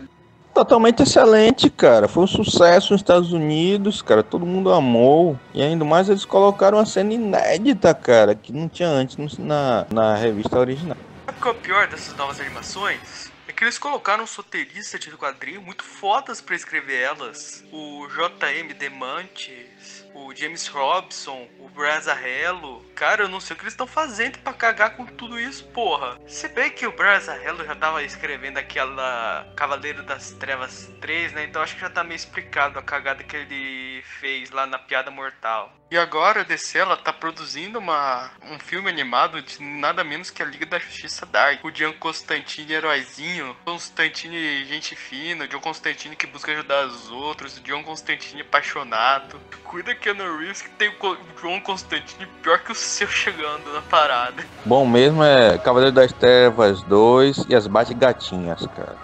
Totalmente excelente, cara. Foi um sucesso nos Estados Unidos, cara. Todo mundo amou. E ainda mais eles colocaram uma cena inédita, cara, que não tinha antes na, na revista original. Sabe qual é o pior dessas novas animações? É que eles colocaram um roteiristas de quadrinho muito fodas pra escrever elas. O J.M. Demantes, o James Robson, o Brazarello. Cara, eu não sei o que eles estão fazendo pra cagar com tudo isso, porra. Se bem que o Brazarello já tava escrevendo aquela Cavaleiro das Trevas 3, né? Então acho que já tá meio explicado a cagada que ele fez lá na Piada Mortal. E agora a DC ela tá produzindo uma, um filme animado de nada menos que a Liga da Justiça Dark. O John Constantine heróizinho, Constantine gente fina, o John Constantine que busca ajudar os outros, o John Constantine apaixonado. Cuida que no Reeves que tem o John Constantine pior que o seu chegando na parada. Bom mesmo é Cavaleiro das Trevas 2 e as Bate-Gatinhas, cara.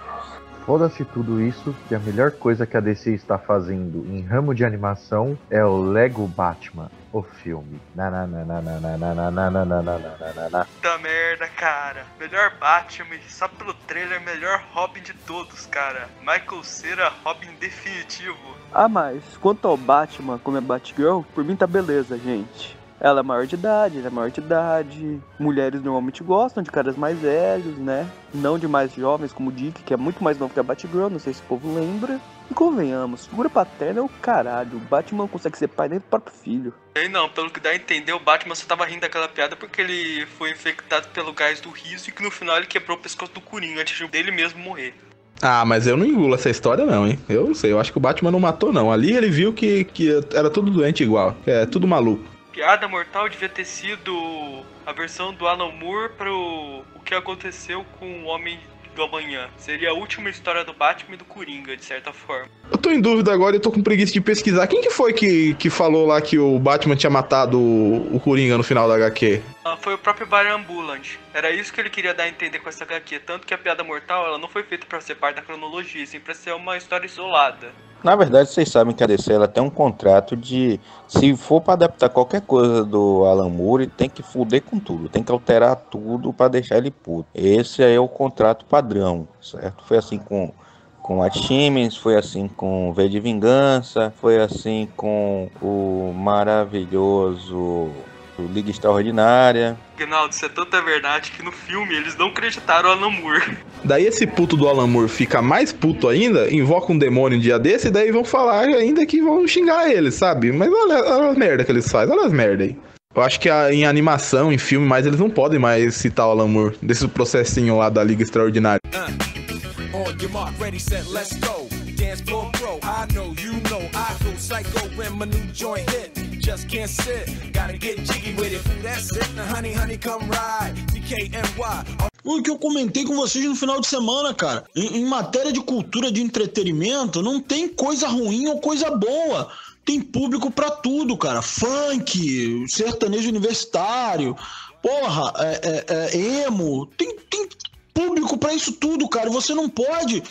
Foda-se tudo isso, que a melhor coisa que a DC está fazendo em ramo de animação é o Lego Batman, o filme. Puta merda, cara. Melhor Batman, só pelo trailer, melhor Robin de todos, cara. Michael Cera, Robin definitivo. Ah, mas quanto ao Batman como é Batgirl, por mim tá beleza, gente. Ela é maior de idade, ele é maior de idade. Mulheres normalmente gostam de caras mais velhos, né? Não de mais jovens, como o Dick, que é muito mais novo que a Batgirl, não sei se o povo lembra. E convenhamos, figura paterna é o caralho. O Batman consegue ser pai nem do próprio filho. E não, pelo que dá a entender, o Batman só tava rindo daquela piada porque ele foi infectado pelo gás do riso e que no final ele quebrou o pescoço do Coringa antes dele mesmo morrer. Ah, mas eu não engulo essa história não, hein? Eu não sei, eu acho que o Batman não matou não. Ali ele viu que, que era tudo doente igual, é tudo maluco. Piada Mortal devia ter sido a versão do Alan Moore pro o que aconteceu com o Homem do Amanhã. Seria a última história do Batman e do Coringa, de certa forma. Eu tô em dúvida agora e eu tô com preguiça de pesquisar. Quem que foi que, que falou lá que o Batman tinha matado o, o Coringa no final da HQ? Ah, foi o próprio Barry Ambulant. Era isso que ele queria dar a entender com essa HQ. Tanto que a Piada Mortal ela não foi feita para ser parte da cronologia, sim pra ser uma história isolada. Na verdade, vocês sabem que a DC ela tem um contrato de. Se for para adaptar qualquer coisa do Alan Moore, tem que fuder com tudo, tem que alterar tudo para deixar ele puto. Esse é o contrato padrão, certo? Foi assim com. Com a Siemens, foi assim com V de Vingança, foi assim com o maravilhoso Liga Extraordinária. Ginaldo, isso é tanta verdade que no filme eles não acreditaram o Alan Moore. Daí esse puto do Alan Moore fica mais puto ainda, invoca um demônio um dia desse, e daí vão falar ainda que vão xingar ele, sabe? Mas olha, olha as merda que eles fazem, olha as merda aí. Eu acho que a, em animação, em filme, mais eles não podem mais citar o Alan Moore, desse processinho lá da Liga Extraordinária. Uh, on your mark, ready, set, let's go. Dance floor I know, you know, I go psycho when my new joint hit. Just can't sit, gotta get jiggy with it. That's it, now honey, honey, come ride. O que eu comentei com vocês no final de semana, cara. Em, em matéria de cultura de entretenimento, não tem coisa ruim ou coisa boa tem público para tudo, cara. Funk, sertanejo universitário, porra, é, é, é, emo. Tem, tem público para isso tudo, cara. Você não pode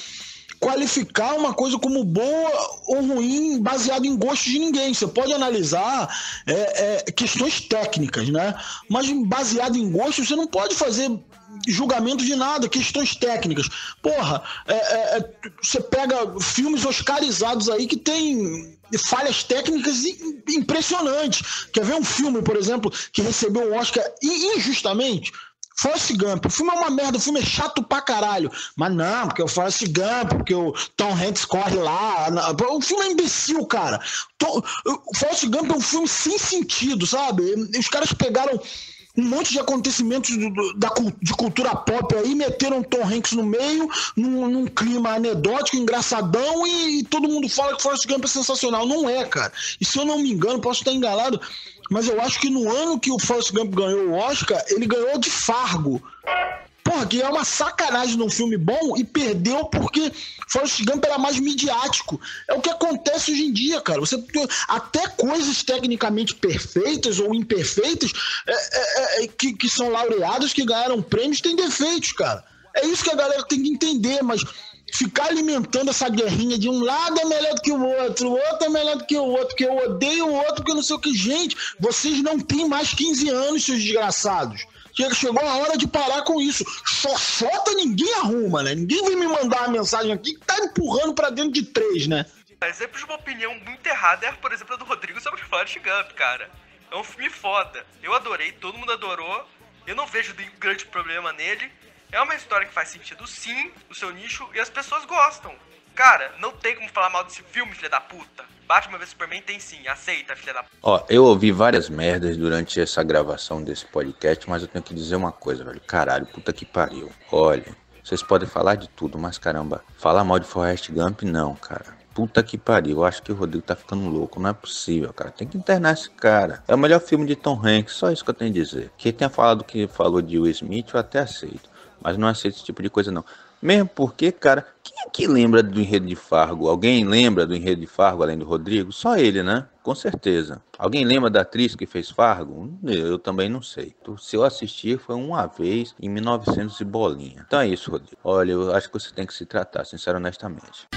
qualificar uma coisa como boa ou ruim baseado em gosto de ninguém. Você pode analisar é, é, questões técnicas, né? Mas baseado em gosto, você não pode fazer julgamento de nada, questões técnicas. Porra, é, é, é você pega filmes oscarizados aí que tem falhas técnicas impressionantes. Quer ver um filme, por exemplo, que recebeu um Oscar injustamente? Forrest Gump. O filme é uma merda, o filme é chato pra caralho. Mas não, porque o Forrest Gump, porque o Tom Hanks corre lá. O filme é imbecil, cara. O Forrest Gump é um filme sem sentido, sabe? Os caras pegaram um monte de acontecimentos do, da, de cultura pop aí, meteram Tom Hanks no meio, num, num clima anedótico, engraçadão, e, e, todo mundo fala que Forrest Gump é sensacional. Não é, cara. E se eu não me engano, posso estar enganado, mas eu acho que no ano que o Forrest Gump ganhou o Oscar, ele ganhou de Fargo. Porra, que é uma sacanagem num filme bom e perdeu porque Forrest Gump era mais midiático. É o que acontece hoje em dia, cara. Você até coisas tecnicamente perfeitas ou imperfeitas é, é, é, que, que são laureadas, que ganharam prêmios, têm defeitos, cara. É isso que a galera tem que entender, mas ficar alimentando essa guerrinha de um lado é melhor do que o outro, o outro é melhor do que o outro, porque eu odeio o outro, porque não sei o que. Gente, vocês não têm mais 15 anos, seus desgraçados. Chegou a hora de parar com isso. Xoxota ninguém arruma, né? Ninguém vem me mandar uma mensagem aqui que tá empurrando pra dentro de três, né? Exemplo de uma opinião muito errada é, por exemplo, a do Rodrigo sobre Forrest Gump, cara. É um filme foda. Eu adorei, todo mundo adorou. Eu não vejo grande problema nele. É uma história que faz sentido sim, o seu nicho, e as pessoas gostam. Cara, não tem como falar mal desse filme, filha da puta. Batman vs Superman tem sim, aceita, filha da. Ó, eu ouvi várias merdas durante essa gravação desse podcast, mas eu tenho que dizer uma coisa, velho. Caralho, puta que pariu. Olha, vocês podem falar de tudo, mas caramba, falar mal de Forrest Gump, não, cara. Puta que pariu, eu acho que o Rodrigo tá ficando louco, não é possível, cara. Tem que internar esse cara. É o melhor filme de Tom Hanks, só isso que eu tenho a dizer. Quem tenha falado que falou de Will Smith, eu até aceito. Mas não aceito esse tipo de coisa, não. Mesmo porque, cara, quem que lembra do enredo de Fargo? Alguém lembra do enredo de Fargo além do Rodrigo? Só ele, né? Com certeza. Alguém lembra da atriz que fez Fargo? Eu também não sei. Se eu assistir, foi uma vez em 1900 e bolinha. Então é isso, Rodrigo. Olha, eu acho que você tem que se tratar, sincero honestamente.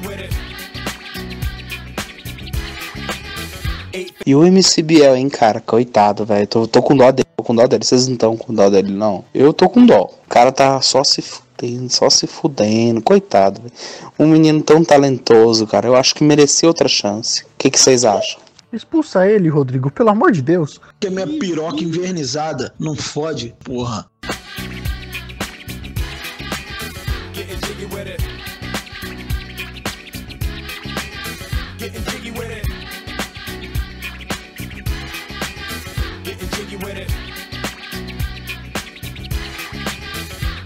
With it. E o MC Biel, hein, cara? Coitado, velho. Tô, tô com dó dele. Tô com dó dele. Vocês não estão com dó dele, não. Eu tô com dó. O cara tá só se fudendo, só se fudendo. Coitado, velho. Um menino tão talentoso, cara. Eu acho que merecia outra chance. O que que vocês acham? Expulsa ele, Rodrigo, pelo amor de Deus. Que minha piroca invernizada não fode, porra.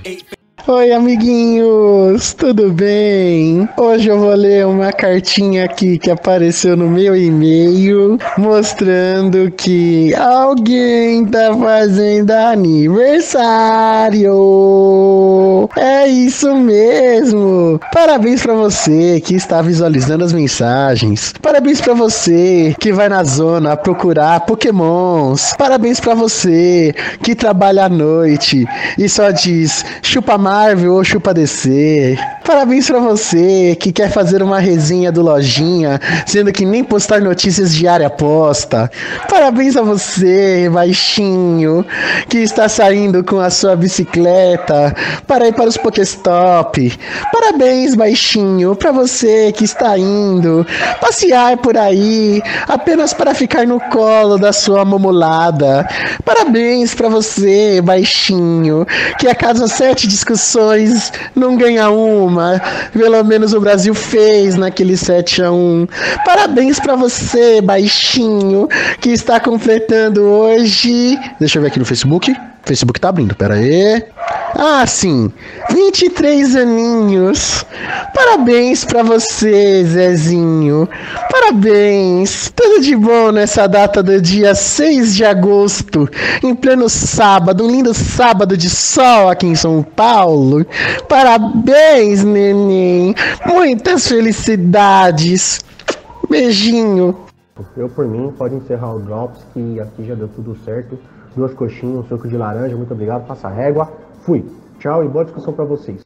eight. Oi, amiguinhos, tudo bem? Hoje eu vou ler uma cartinha aqui que apareceu no meu e-mail mostrando que alguém tá fazendo aniversário. É isso mesmo. Parabéns pra você que está visualizando as mensagens. Parabéns pra você que vai na zona procurar Pokémons. Parabéns pra você que trabalha à noite e só diz chupa Marvel ou chupa DC. Parabéns pra você que quer fazer uma resenha do Lojinha, sendo que nem postar notícias diária posta. Parabéns a você, baixinho, que está saindo com a sua bicicleta para ir para os Pokéstop. Parabéns, baixinho, pra você que está indo passear por aí apenas para ficar no colo da sua mamulada. Parabéns pra você, baixinho, que a sete discussões não ganha uma. Pelo menos o Brasil fez naquele 7 a 1. Parabéns pra você, baixinho, que está completando hoje. Deixa eu ver aqui no Facebook. Facebook tá abrindo, pera aí. Ah, sim. 23 aninhos. Parabéns pra você, Zezinho. Parabéns. Tudo de bom nessa data do dia 6 de agosto, em pleno sábado, um lindo sábado de sol aqui em São Paulo. Parabéns, neném. Muitas felicidades. Beijinho. Eu, por mim, pode encerrar o Drops, que aqui já deu tudo certo. Duas coxinhas, um suco de laranja, muito obrigado. Passa régua. Fui. Tchau e boa discussão pra vocês.